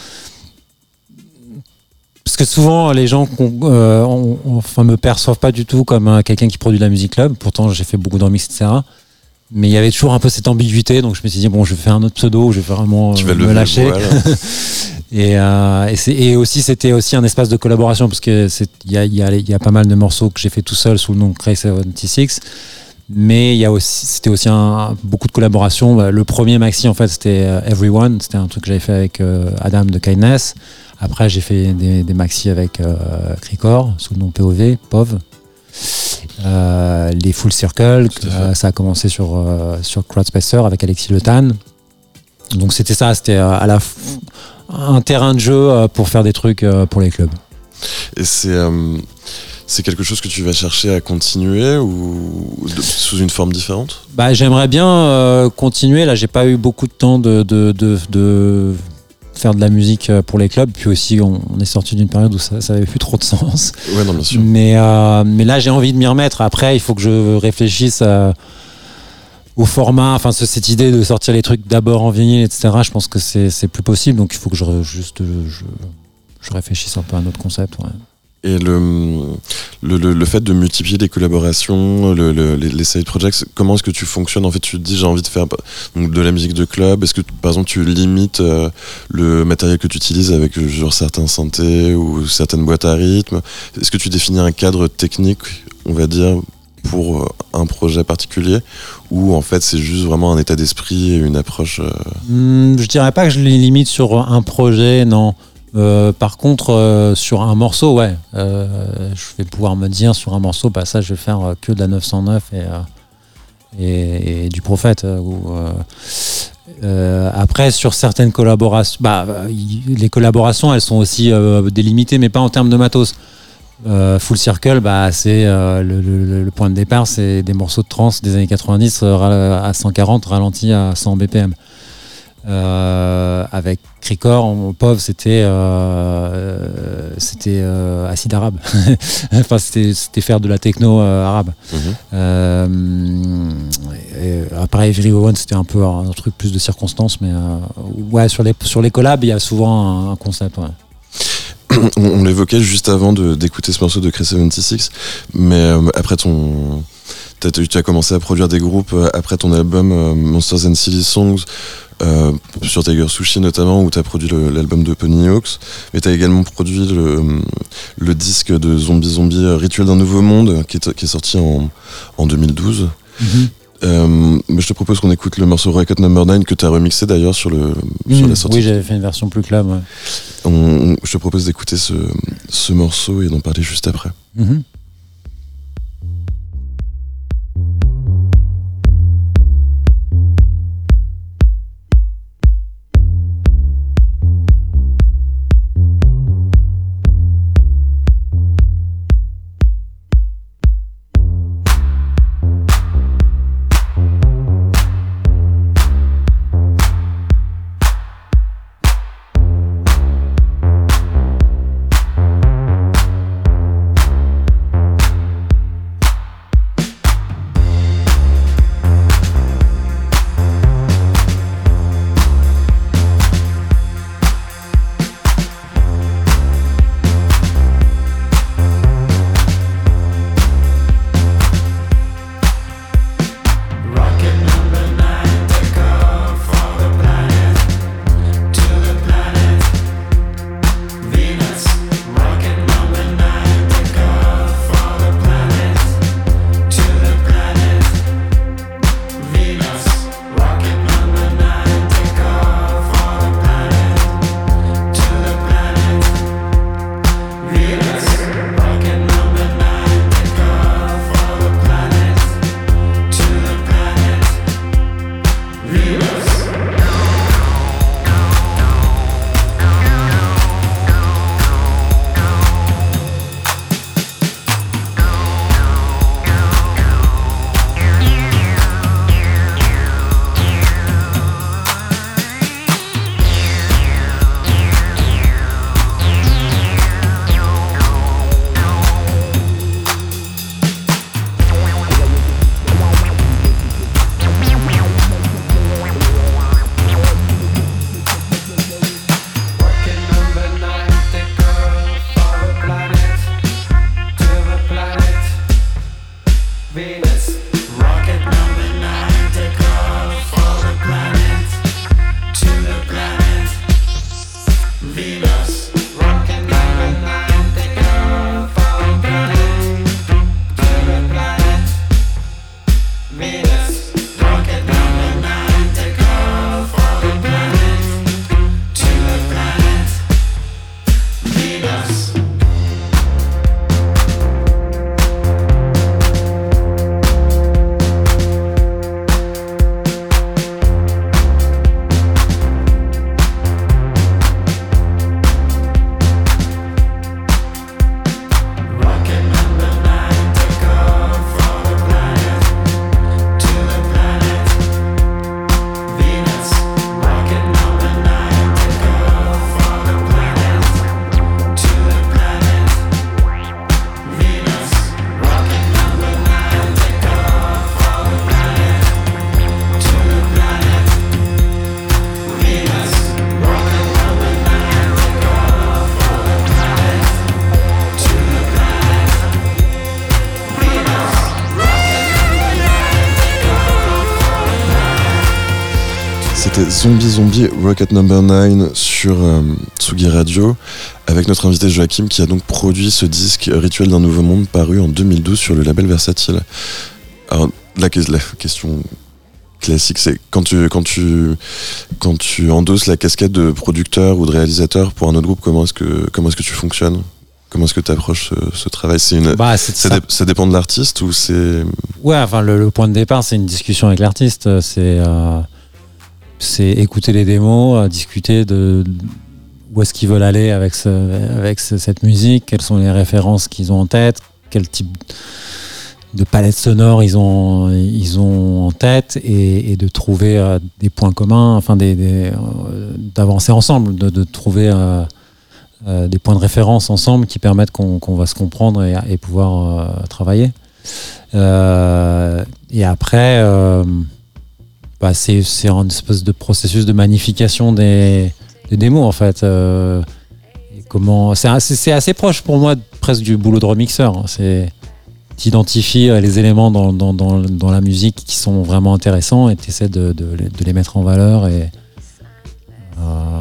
parce que souvent les gens enfin, me perçoivent pas du tout comme quelqu'un qui produit de la musique club. Pourtant, j'ai fait beaucoup de remix, etc. Mais il y avait toujours un peu cette ambiguïté donc je me suis dit bon je vais faire un autre pseudo je vais vraiment tu vas me lâcher. et, euh, et, aussi c'était aussi un espace de collaboration parce que il y a, y, a, y a, pas mal de morceaux que j'ai fait tout seul sous le nom de Cray 76 mais il y a aussi c'était aussi un, beaucoup de collaboration bah, le premier maxi en fait c'était euh, Everyone. C'était un truc que j'avais fait avec euh, Adam de Kindness après j'ai fait des, des, maxi avec euh, Cricor sous le nom POV POV euh, les Full Circle, euh, ça a commencé sur, euh, sur Crowdspacer avec Alexis Letan. Donc c'était ça, c'était à la un terrain de jeu pour faire des trucs pour les clubs. Et c'est c'est quelque chose que tu vas chercher à continuer ou sous une forme différente? Bah, J'aimerais bien continuer. Là, j'ai pas eu beaucoup de temps de, de, de faire de la musique euh, pour les clubs. Puis aussi, on, est sorti d'une période où ça n'avait plus trop de sens. Ouais, non, bien sûr. Mais, euh, mais là, j'ai envie de m'y remettre. Après, il faut que je réfléchisse euh, au format, enfin, cette idée de sortir les trucs d'abord en vinyle, etc. Je pense que c'est plus possible. Donc, il faut que je, juste, je, je réfléchisse un peu à un autre concept. Ouais. Et le, le, le, fait de multiplier les collaborations, le, les, side projects, comment est-ce que tu fonctionnes? En fait, tu te dis j'ai envie de faire de la musique de club. Est-ce que par exemple tu limites euh, le matériel que tu utilises avec genre certains synthés ou certaines boîtes à rythme? Est-ce que tu définis un cadre technique, on va dire, pour euh, un projet particulier? Ou en fait c'est juste vraiment un état d'esprit et une approche euh hmm, Je dirais pas que je les limite sur un projet, non. Euh, par contre, euh, sur un morceau, ouais, euh, je vais pouvoir me dire sur un morceau, bah ça, je vais faire que de la 909 et, du prophète. après, sur certaines collaborations, bah, les collaborations, elles sont aussi délimitées, mais pas en termes de matos. Full Circle, bah, c'est le, point de départ, c'est des morceaux de trance des années 90 à 140 ralentis à 100 BPM. Euh, avec Cricor, en pauvre, c'était euh, c'était euh, acide arabe. enfin, c'était faire de la techno arabe. Mhm. après, Every One, c'était un peu un truc plus de circonstances, mais ouais, sur les sur les collabs, il y a souvent un, concept. On, l'évoquait juste avant d'écouter ce morceau de Chris 76, mais après ton tu as commencé à produire des groupes après ton album Monsters and Silly Songs euh, sur Tiger Sushi notamment, où tu as produit l'album de Pony Hawks, mais tu as également produit le, disque de Zombie Zombie euh, Rituel d'un Nouveau Monde, qui est, sorti en, 2012. Mm-hmm. Euh, mais je te propose qu'on écoute le morceau Record Number 9 que tu as remixé d'ailleurs sur, le, mm, la sortie. Oui, j'avais fait une version plus club. je te propose d'écouter ce, morceau et d'en parler juste après. Mm-hmm. Zombie Zombie Rocket Number 9 sur euh, Tsugi Radio avec notre invité Joachim qui a donc produit ce disque Rituel d'un nouveau monde paru en 2012 sur le label Versatile. Alors la, la question classique c'est quand tu, quand, tu, quand tu endosses la casquette de producteur ou de réalisateur pour un autre groupe, comment est-ce que, comment est-ce que tu fonctionnes? Comment est-ce que tu approches ce, travail? C'est une, Bah, ça, ça. dé- ça dépend de l'artiste ou c'est. Ouais, enfin, le, le point de départ, c'est une discussion avec l'artiste. C'est euh, c'est écouter les démos, euh, discuter de où est-ce qu'ils veulent aller avec, ce, avec ce- cette musique, quelles sont les références qu'ils ont en tête, quel type de palette sonore ils ont, ils ont en tête et, de trouver euh, des points communs, enfin euh, d'avancer ensemble, de, trouver des points de référence ensemble qui permettent qu'on va se comprendre et, et pouvoir travailler. Et après, bah, c'est un espèce de processus de magnification des, des démos en fait. Euh, comment C'est assez, proche pour moi presque du boulot de remixeur. hein. C'est euh, les éléments dans, dans, la musique qui sont vraiment intéressants et tu essaies de, les- mettre en valeur et, euh,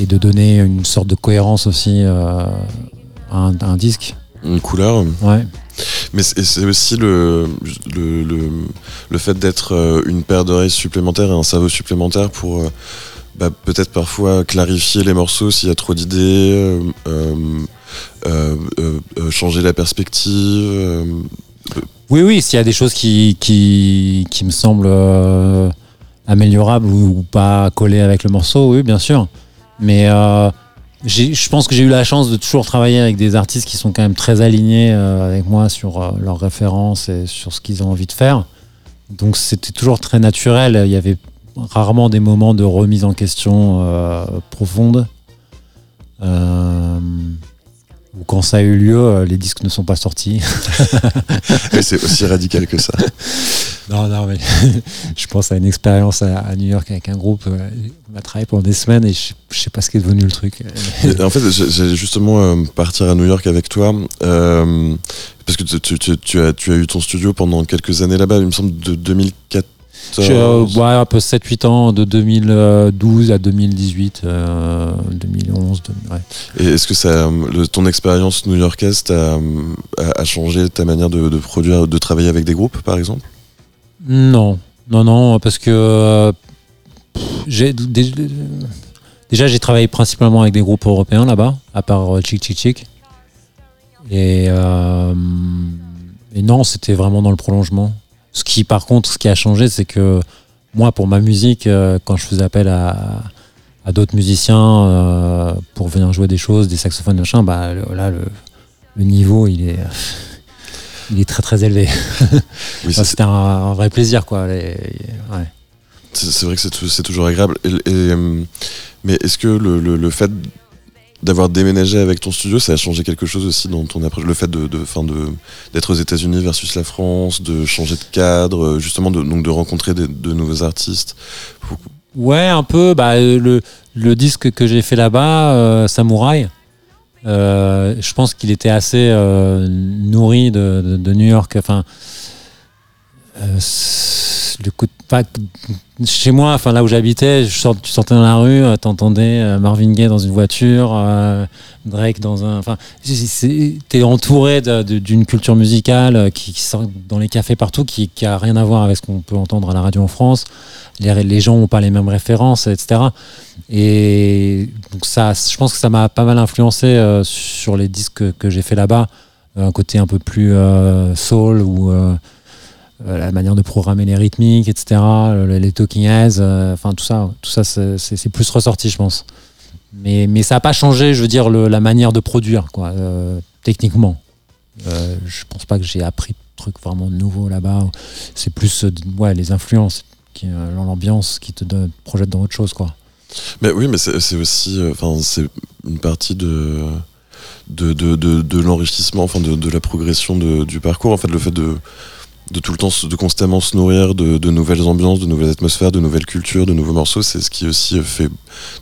et de donner une sorte de cohérence aussi à un disque. Une couleur Ouais. Mais c'est aussi le, le, le, le fait d'être euh, une paire d'oreilles supplémentaires et un cerveau supplémentaire pour euh, bah, peut-être parfois clarifier les morceaux s'il y a trop d'idées, euh, changer la perspective. Oui, oui, s'il y a des choses qui, qui, qui me semblent améliorables ou, ou pas collées avec le morceau, oui, bien sûr. Mais je pense que j'ai eu la chance de toujours travailler avec des artistes qui sont quand même très alignés euh, avec moi sur euh, leurs références et sur ce qu'ils ont envie de faire. Donc c'était toujours très naturel. Il y avait rarement des moments de remise en question euh, profonde. Ou quand ça a eu lieu, les disques ne sont pas sortis. et c'est aussi radical que ça. Non, non, mais je pense à une expérience à, à New York avec un groupe. euh, on a travaillé pendant des semaines et je, je sais pas ce qui est devenu le truc. En fait, j'allais justement euh, partir à New York avec toi. euh, parce que tu, tu- tu- tu as, tu as eu ton studio pendant quelques années là-bas, il me semble de 2014. Je, euh, ouais, un peu 7-8 ans, de 2012 à 2018, euh, 2011. 2000, ouais. Et est-ce que ça, le- ton expérience new-yorkaise a, a changé ta manière de, de produire, de travailler avec des groupes, par exemple? Non, non, non, parce que euh, déjà j'ai travaillé principalement avec des groupes européens là-bas, à part euh, Chick Chick. Et, euh, et non, c'était vraiment dans le prolongement. Ce qui, par contre, ce qui a changé, c'est que moi, pour ma musique, quand je faisais appel à, d'autres musiciens pour venir jouer des choses, des saxophones, machin, bah là, le niveau, il est, il est très très élevé. Oui, Enfin, C'était un, un vrai plaisir, quoi. Les- ouais. c'est vrai que c'est tou- c'est toujours agréable. Et, et, euh, mais est-ce que le, le- le fait d'avoir déménagé avec ton studio, ça a changé quelque chose aussi dans ton approche Le fait de, de, d'être aux États-Unis versus la France, de changer de cadre, euh, justement de, donc de rencontrer des- de nouveaux artistes? Ouais, un peu. Bah, le, le disque que j'ai fait là-bas, euh, Samouraï, euh, je pense qu'il était assez euh, nourri de, New York. Enfin, euh, coup de- pas- chez moi, enfin là où j'habitais, tu sortais dans la rue, euh, t'entendais euh, Marvin Gaye dans une voiture, euh, Drake dans un. Enfin, t'es entouré d'une culture musicale qui, sort dans les cafés partout, qui, qui a rien à voir avec ce qu'on peut entendre à la radio en France. Les, gens n'ont pas les mêmes références, etc. Et donc ça, je pense que ça m'a pas mal influencé sur les disques que, j'ai fait là-bas, un côté un peu plus euh, soul ou la manière de programmer les rythmiques, etc. le- les talking heads, euh, enfin tout ça, tout ça c'est- plus ressorti, je pense. Mais, mais ça n'a pas changé, je veux dire, la manière de produire, quoi, euh, techniquement. Euh, je pense pas que j'ai appris de trucs vraiment nouveaux là-bas. C'est plus euh, ouais, les influences, qui, euh, l'ambiance qui te donne, projette dans autre chose, quoi. Mais oui, mais c'est aussi, euh, enfin, c'est une partie de de, de, de, l'enrichissement, enfin, de, de la progression du parcours. En fait, le fait de de tout le temps, de constamment se nourrir de, de nouvelles ambiances, de nouvelles atmosphères, de nouvelles cultures, de nouveaux morceaux, c'est ce qui aussi fait,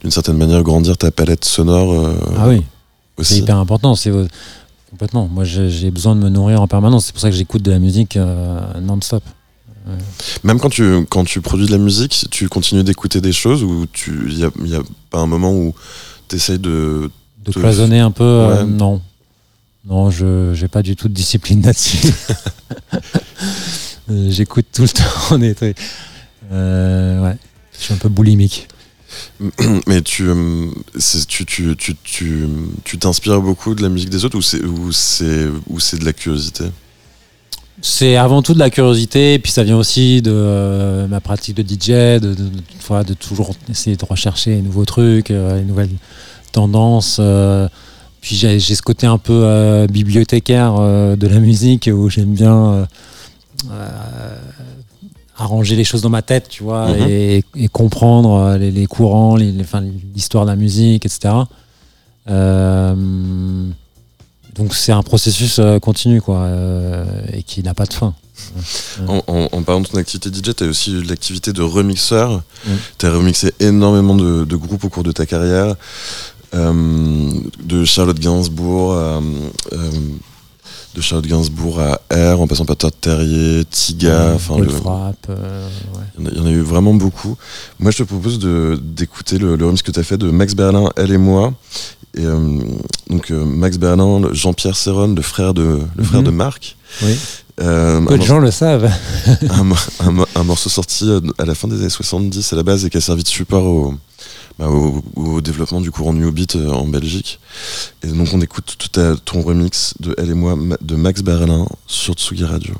d'une certaine manière, grandir ta palette sonore euh, Ah oui, c'est hyper important. C'est euh, complètement. Moi, j'ai besoin de me nourrir en permanence. C'est pour ça que j'écoute de la musique euh, non-stop. Même quand tu, quand tu produis de la musique, tu continues d'écouter des choses ou il n'y a, y a pas un moment où tu essayes de. De cloisonner un peu euh, Non. Non, je n'ai pas du tout de discipline là-dessus. Euh, j'écoute tout le temps. On est euh, ouais. Je suis un peu boulimique. Mais tu, tu, tu, tu, tu, t'inspires beaucoup de la musique des autres ou c'est, ou c'est, ou c'est de la curiosité? C'est avant tout de la curiosité, et puis ça vient aussi de euh, ma pratique de DJ, de, de, de, toujours essayer de rechercher les nouveaux trucs, euh, les nouvelles tendances. Euh. puis j'ai ce côté un peu bibliothécaire de la musique où j'aime bien arranger les choses dans ma tête, tu vois, mhm. et, comprendre les, courants, l'histoire de la musique, etc. Donc c'est un processus euh, continu quoi, euh, et qui n'a pas de fin. En, parlant de ton activité DJ, tu as aussi eu l'activité de remixeur. Tu as remixé énormément de, groupes au cours de ta carrière, euh, de Charlotte Gainsbourg à, de Charlotte Gainsbourg à R, en passant par Todd Terrier, Tiga, enfin le il, y en a eu vraiment beaucoup. Moi, je te propose d'écouter le, le remix que tu as fait de Max Berlin, Elle et moi, et euh, donc euh, Max Berlin, Jean-Pierre Serron, le frère de, le frère de mhm. Marc. Oui. Euh, Peu de gens le savent. un, morceau sorti à la fin des années 70 à la base et qui a servi de support bah, au, développement du courant New Beat en Belgique. Et donc on écoute tout ton remix de Elle et moi de Max Berlin sur Tsugi Radio.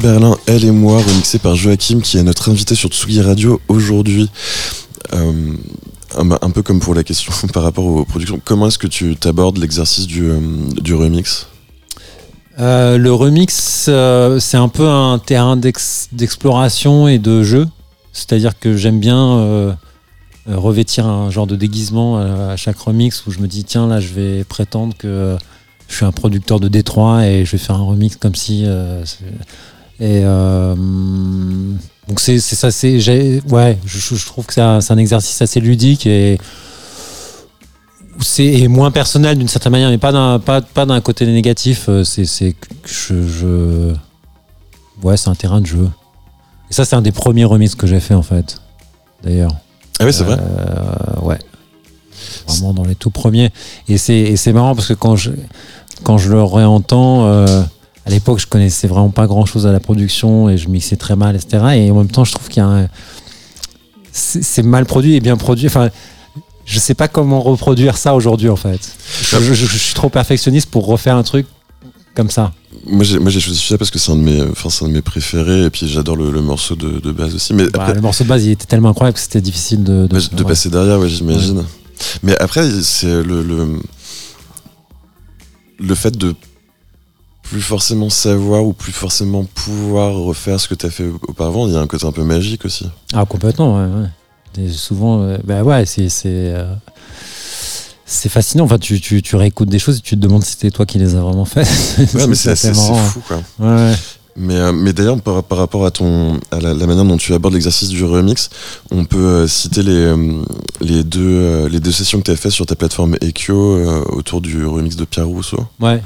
Berlin, Elle et moi, remixé par Joachim, qui est notre invité sur Tsugi Radio aujourd'hui. Euh, un, peu comme pour la question par rapport aux productions, comment est-ce que tu t'abordes l'exercice du, euh, remix? Euh, le remix, c'est un peu un terrain d'ex- d'exploration et de jeu. C'est-à-dire que j'aime bien revêtir un genre de déguisement à, à chaque remix où je me dis tiens là je vais prétendre que je suis un producteur de Détroit et je vais faire un remix comme si et euh, donc c'est c'est ça c'est ouais je, trouve que c'est un, un exercice assez ludique et c'est moins personnel d'une certaine manière mais pas d'un pas, pas d'un côté négatif euh, c'est je, je ouais c'est un terrain de jeu et ça c'est un des premiers remixes que j'ai fait en fait d'ailleurs Ah oui, c'est vrai. euh, ouais. Vraiment dans les tout premiers. Et c'est, et c'est marrant parce que quand je, quand je le réentends, euh, à l'époque, je connaissais vraiment pas grand chose à la production et je mixais très mal, etc. Et en même temps, je trouve qu'il y a un. C'est, mal produit et bien produit. Enfin, je sais pas comment reproduire ça aujourd'hui, en fait. Je, je- je- je suis trop perfectionniste pour refaire un truc comme ça. Moi, j'ai, choisi ça parce que c'est un de mes, enfin, un de mes préférés, et puis j'adore le, le morceau de, de base aussi. Mais Bah, après, le morceau de base, il était tellement incroyable que c'était difficile de, de, passer derrière, ouais, j'imagine. Mais après, c'est le, le, le fait de plus forcément savoir ou plus forcément pouvoir refaire ce que tu as fait auparavant, il y a un côté un peu magique aussi. Ah, complètement, ouais. ouais. Et souvent, euh, bah ouais, c'est. c'est euh, fascinant. Enfin, tu, tu, tu réécoutes des choses et tu te demandes si c'était toi qui les as vraiment faites. Ouais, mais c'est, assez marrant. fou, quoi. Ouais. Mais, euh, mais d'ailleurs, par, par rapport à, ton, à la, la manière dont tu abordes l'exercice du remix, on peut euh, citer les, euh, les, deux, les deux sessions que tu as faites sur ta plateforme euh, autour du remix de Pierre Rousseau. Ouais.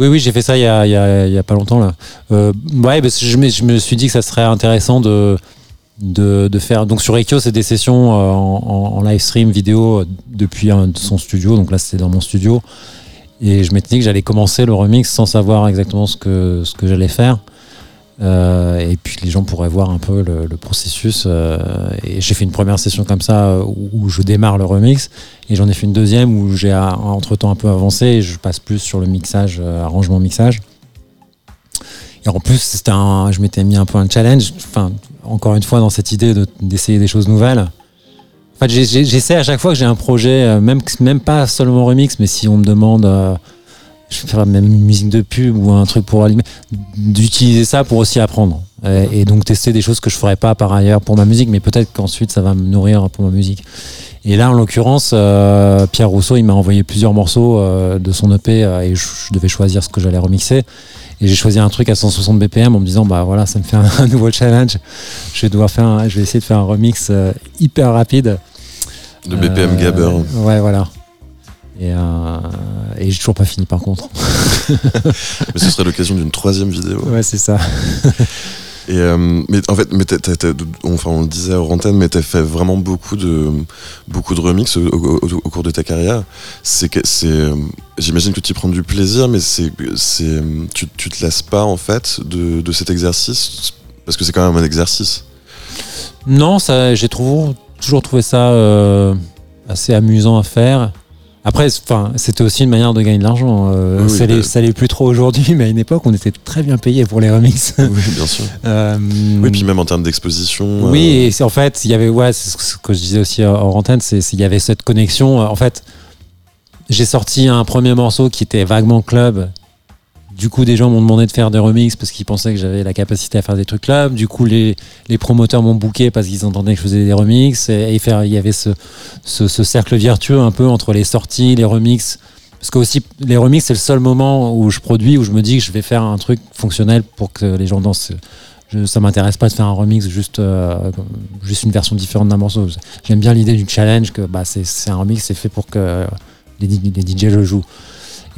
Oui, oui, j'ai fait ça il y a, pas longtemps là. Euh, ouais, parce je me, suis dit que ça serait intéressant de, de, faire. Donc sur Ekyo, c'est des sessions euh, en, live stream vidéo euh, depuis son studio. Donc là, c'était dans mon studio. Et je m'étais dit que j'allais commencer le remix sans savoir exactement ce que, ce que j'allais faire. Euh, et puis les gens pourraient voir un peu le, processus. euh, et j'ai fait une première session comme ça euh, où, je démarre le remix. Et j'en ai fait une deuxième où j'ai euh, entre-temps un peu avancé et je passe plus sur le mixage, arrangement mixage. Et en plus, un, je m'étais mis un peu un challenge. Enfin, encore une fois, dans cette idée de- d'essayer des choses nouvelles. En fait, j'essaie à chaque fois que j'ai un projet, même, même pas seulement remix, mais si on me demande, je vais faire même une musique de pub ou un truc pour allumer, d'utiliser ça pour aussi apprendre. Et, et donc tester des choses que je ferais pas par ailleurs pour ma musique, mais peut-être qu'ensuite ça va me nourrir pour ma musique. Et là, en l'occurrence, euh, Pierre Rousseau, il m'a envoyé plusieurs morceaux euh, de son EP euh, et je, je devais choisir ce que j'allais remixer. Et j'ai choisi un truc à 160 BPM en me disant, bah voilà, ça me fait un, un nouveau challenge. Je vais devoir faire, un- je vais essayer de faire un remix hyper rapide. De BPM Gabber. Ouais, voilà. Et, euh, et j'ai toujours pas fini par contre. Mais ce serait l'occasion d'une troisième vidéo. Ouais, c'est ça. Et euh, mais en fait, mais enfin, on le disait hors antenne, mais t'as fait vraiment beaucoup de beaucoup de remix au, au- au- au cours de ta carrière. C'est que c'est, euh, j'imagine que tu y prends du plaisir, mais c'est c'est tu, tu te lasses pas en fait de, de cet exercice? Parce que c'est quand même un exercice. Non, ça, j'ai toujours, toujours trouvé ça euh, assez amusant à faire. Après, enfin, c'était aussi une manière de gagner de l'argent. Euh, Oui, oui, ça, l'est, bah- ça l'est plus trop aujourd'hui, mais à une époque, on était très bien payé pour les remixes. oui, bien sûr. Euh, Oui, puis même en termes d'exposition. Oui, euh, et c'est- en fait, il y avait, ouais, c'est ce que je disais aussi en antenne, c'est c'est- il y avait cette connexion. En fait, j'ai sorti un premier morceau qui était vaguement club. Du coup, des gens m'ont demandé de faire des remixes parce qu'ils pensaient que j'avais la capacité à faire des trucs club. Du coup, les, promoteurs m'ont booké parce qu'ils entendaient que je faisais des remixes. Et, il y avait ce, ce, ce cercle vertueux un peu entre les sorties, les remixes. Parce que aussi, les remixes, c'est le seul moment où je produis, où je me dis que je vais faire un truc fonctionnel pour que les gens dansent. Je, ça m'intéresse pas de faire un remix juste, euh, une version différente d'un morceau. J'aime bien l'idée du challenge, que bah, c'est un remix, c'est fait pour que les, les DJ le jouent.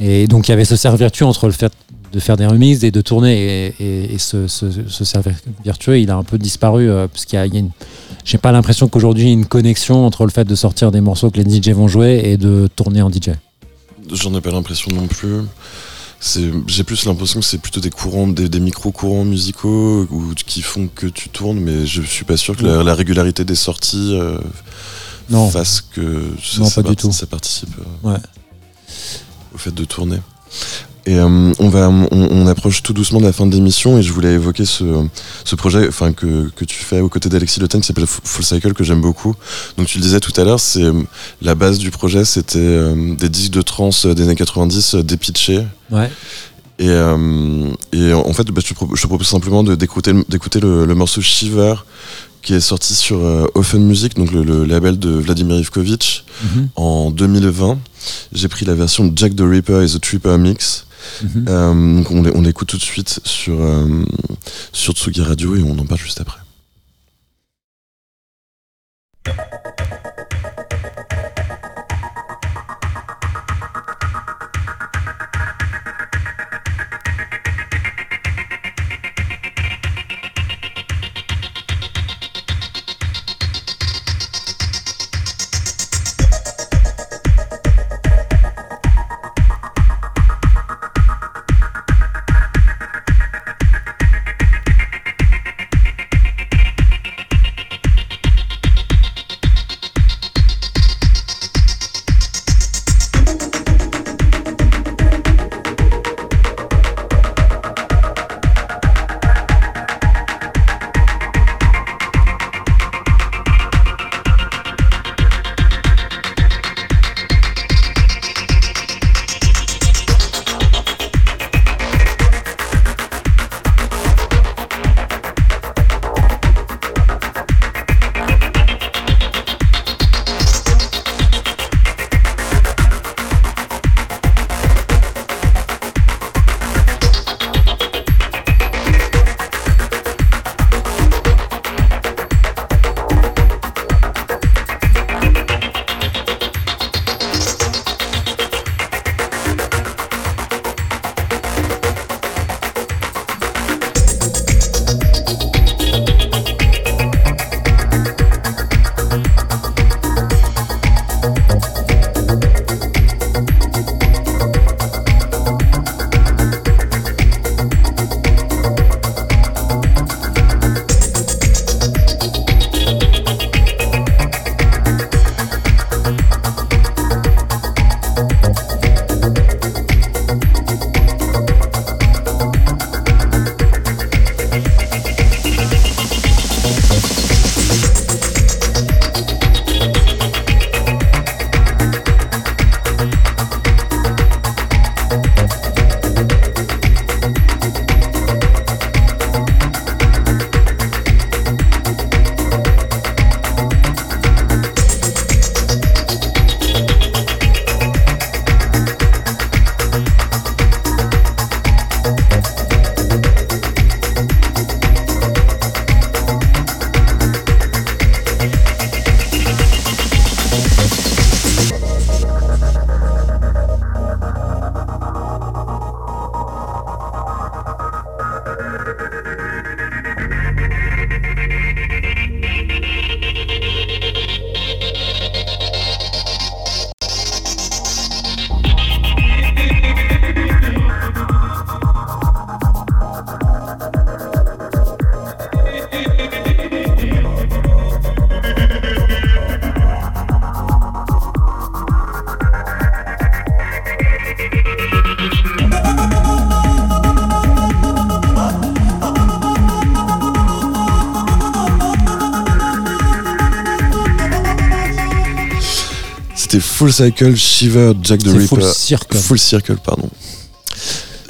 Et donc il y avait ce cercle vertueux entre le fait de faire des remixes et de tourner. Et, et- et ce, ce, ce cercle vertueux, il a un peu disparu euh, parce qu'il y a, il y a une. J'ai pas l'impression qu'aujourd'hui il y ait une connexion entre le fait de sortir des morceaux que les DJ vont jouer et de tourner en DJ. J'en ai pas l'impression non plus. C'est- J'ai plus l'impression que c'est plutôt des courants, des, des micro-courants musicaux ou, qui font que tu tournes, mais je suis pas sûr que la, la régularité des sorties euh, Non. fasse que ça, Non, ça pas du tout. ça participe euh, Ouais. Au fait de tourner. Et euh, on va, on, approche tout doucement de la fin de l'émission et je voulais évoquer ce, ce projet, que, que tu fais aux côtés d'Alexis Le Ten qui s'appelle Full Cycle que j'aime beaucoup. Donc tu le disais tout à l'heure, c'est euh, la base du projet, c'était euh, des disques de trance des années 90 euh, dépitchés. Ouais. Et, euh, et en fait, bah, je, te propose, je te propose simplement d'écouter le, le morceau Shiver qui est sorti sur euh, Offen Music, donc le, le label de Vladimir Ivkovic, Mhm. en 2020. J'ai pris la version Jack the Ripper et the Tripper Mix. Mhm. Euh, donc on l'écoute tout de suite sur, euh, sur Tsugi Radio et on en parle juste après. Full Cycle, Shiver, Jack the Ripper. full circle. Full Circle, pardon.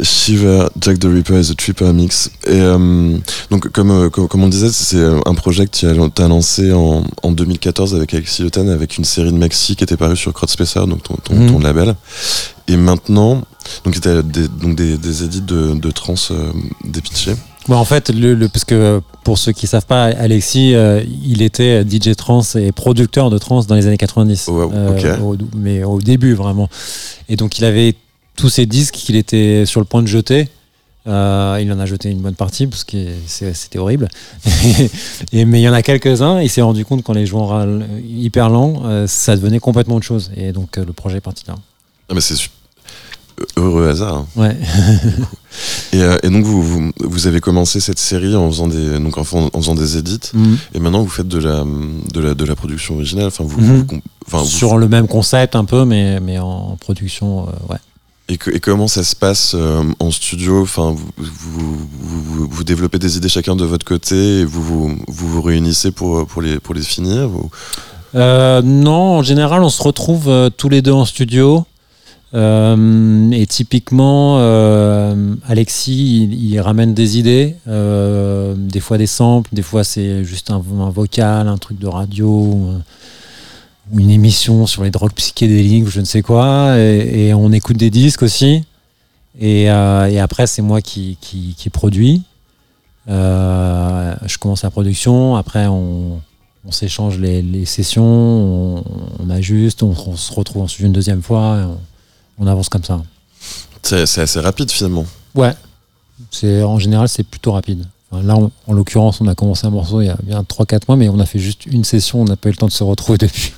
Shiver, Jack the Ripper et The Tripper Mix. Et euh, donc, comme, euh, comme, comme on disait, c'est euh, un projet que tu as, lancé en, en 2014 avec Alexis Le Tan, avec une série de maxi qui était parue sur Crowdspacer, donc ton, ton, Mhm. ton label. Et maintenant, donc c'était des, donc des, des édits de, de trans euh, dépitchés. Bon, en fait, le, le- parce que euh, pour ceux qui savent pas, Alexis, euh, il était DJ trans et producteur de trans dans les années 90. Oh, wow, ok. au- mais au début, vraiment. Et donc, il avait tous ces disques qu'il était sur le point de jeter. Euh, il en a jeté une bonne partie parce que c'était horrible. et, mais il y en a quelques-uns. Il s'est rendu compte quand les râlent hyper lents, euh, ça devenait complètement autre chose. Et donc euh, le projet est parti là. Ah, mais c'est heureux hasard. hein. Ouais. Et, euh, et donc vous, vous, vous avez commencé cette série en faisant des donc en, faisant- en faisant des edits Mhm. et maintenant vous faites de la de la, de la production originale. Enfin vous, Mhm. vous Sur le même concept un peu, mais, mais en production, euh, ouais. et, que- et comment ça se passe euh, en studio? Enfin vous, vous, vous, développez des idées chacun de votre côté et vous vous, vous, vous réunissez pour pour les pour les finir. Euh, non, en général, on se retrouve euh, tous les deux en studio. Euh, et typiquement, euh, Alexis, il, ramène des idées, euh, des fois des samples, des fois c'est juste un, vocal, un truc de radio, ou, un- ou une émission sur les drogues psychédéliques, ou je ne sais quoi. Et, on écoute des disques aussi. Et, après, c'est moi qui, qui, produis. Je commence la production. Après, on, on s'échange les, sessions, on, ajuste, on, se retrouve en studio une deuxième fois, on avance comme ça. C'est assez rapide finalement. Ouais, c'est en général c'est plutôt rapide. Enfin, là, en, en l'occurrence, on a commencé un morceau il y a bien 3-4 mois, mais on a fait juste une session, on n'a pas eu le temps de se retrouver depuis.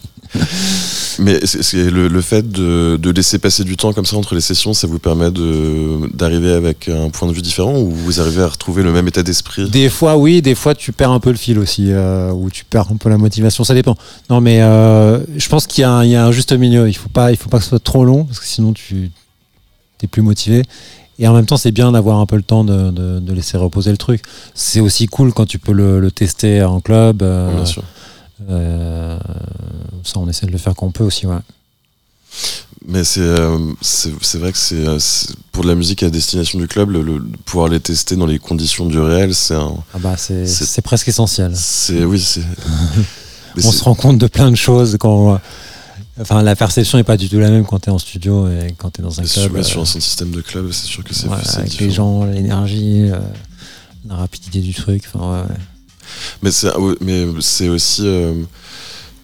Mais c'est le, le fait de, de laisser passer du temps comme ça entre les sessions, ça vous permet de d'arriver avec un point de vue différent ou vous arrivez à retrouver le même état d'esprit? Des fois, oui, des fois, tu perds un peu le fil aussi, euh, ou tu perds un peu la motivation, ça dépend. Non, mais euh, je pense qu'il y, a un- il y a un juste milieu. Il faut pas, il faut pas que ce soit trop long, parce que sinon, tu es plus motivé. Et en même temps, c'est bien d'avoir un peu le temps de, de- de laisser reposer le truc. C'est aussi cool quand tu peux le, le tester en club. euh, Bien sûr. Euh, ça, on essaie de le faire quand on peut aussi, ouais. Mais c'est euh, c'est vrai que c'est euh, c'est- pour de la musique à destination du club, le, le- pouvoir les tester dans les conditions du réel, c'est un. Ah bah, c'est presque essentiel. C'est oui, c'est. on se rend compte de plein de choses quand. Enfin, la perception n'est pas du tout la même quand tu es en studio et quand tu es dans un sur, club. sur euh, un système de club, c'est sûr que c'est ouais, avec différent. les gens, l'énergie, euh, la rapidité du truc. Enfin, ouais, ouais. Mais c'est mais c'est aussi euh,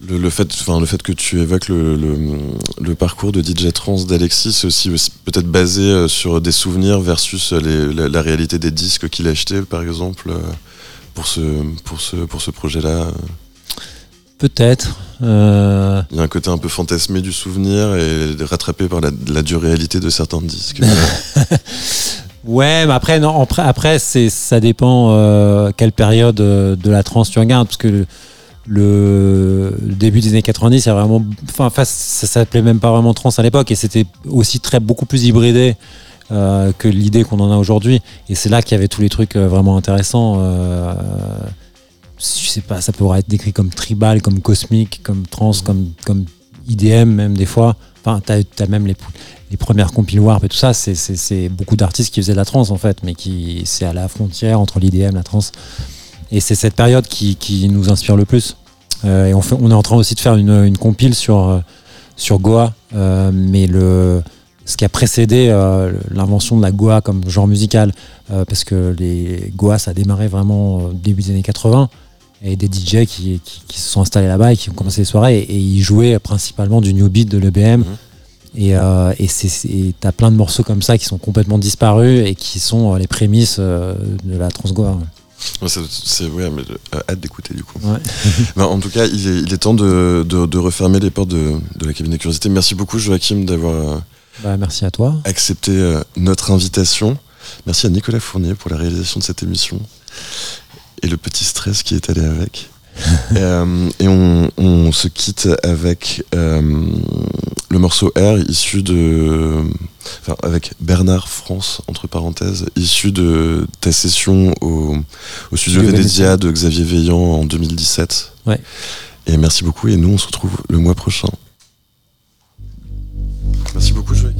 le, le fait enfin le fait que tu évoques le, le, le parcours de DJ trans d'Alexis, c'est aussi, aussi peut-être basé euh, sur des souvenirs versus les, la, la réalité des disques qu'il a achetés par exemple euh, pour ce pour ce pour ce projet-là. Peut-être. euh, Il y a un côté un peu fantasmé du souvenir et rattrapé par la, la dure réalité de certains disques. Ouais, mais après, non, après, c'est, ça dépend euh, quelle période euh, de la trance tu regardes, parce que le, le début des années 90, c'est vraiment, ça s'appelait même pas vraiment trance à l'époque, et c'était aussi très beaucoup plus hybridé euh, que l'idée qu'on en a aujourd'hui. Et c'est là qu'il y avait tous les trucs vraiment intéressants. euh, je sais pas, ça pourrait être décrit comme tribal, comme cosmique, comme trance, comme, comme IDM même des fois. Enfin, t'as, as même les, les premières compil warp et tout ça, c'est, beaucoup d'artistes qui faisaient de la trance en fait, mais qui c'est à la frontière entre l'IDM, la trance. Et c'est cette période qui, nous inspire le plus. Euh, et on, est en train aussi de faire une, compile sur, euh, sur Goa, euh, mais le, ce qui a précédé l'invention de la Goa comme genre musical, parce que les Goa ça a démarré vraiment début des années 80 et des DJ qui, se sont installés là-bas et qui ont commencé les soirées et, ils jouaient principalement du new beat de l'EBM. Mhm. Et euh, plein de morceaux comme ça qui sont complètement disparus et qui sont euh, les prémices euh, de la transgoa. Ouais, c'est ouais, mais euh, hâte d'écouter du coup. Ouais. Ben, en tout cas, il est, il est temps de, de, de refermer les portes de, de la cabine des curiosités. Merci beaucoup Joachim d'avoir euh, Bah, merci à toi. accepté euh, notre invitation. Merci à Nicolas Fournier pour la réalisation de cette émission et le petit stress qui est allé avec. Euh, et on, se quitte avec euh, le morceau R issu de. Enfin, avec Bernard France, entre parenthèses, issu de ta session au, au studio Vénédia de Xavier Veillant en 2017. Ouais. Et merci beaucoup, et nous on se retrouve le mois prochain. Merci beaucoup, Joël.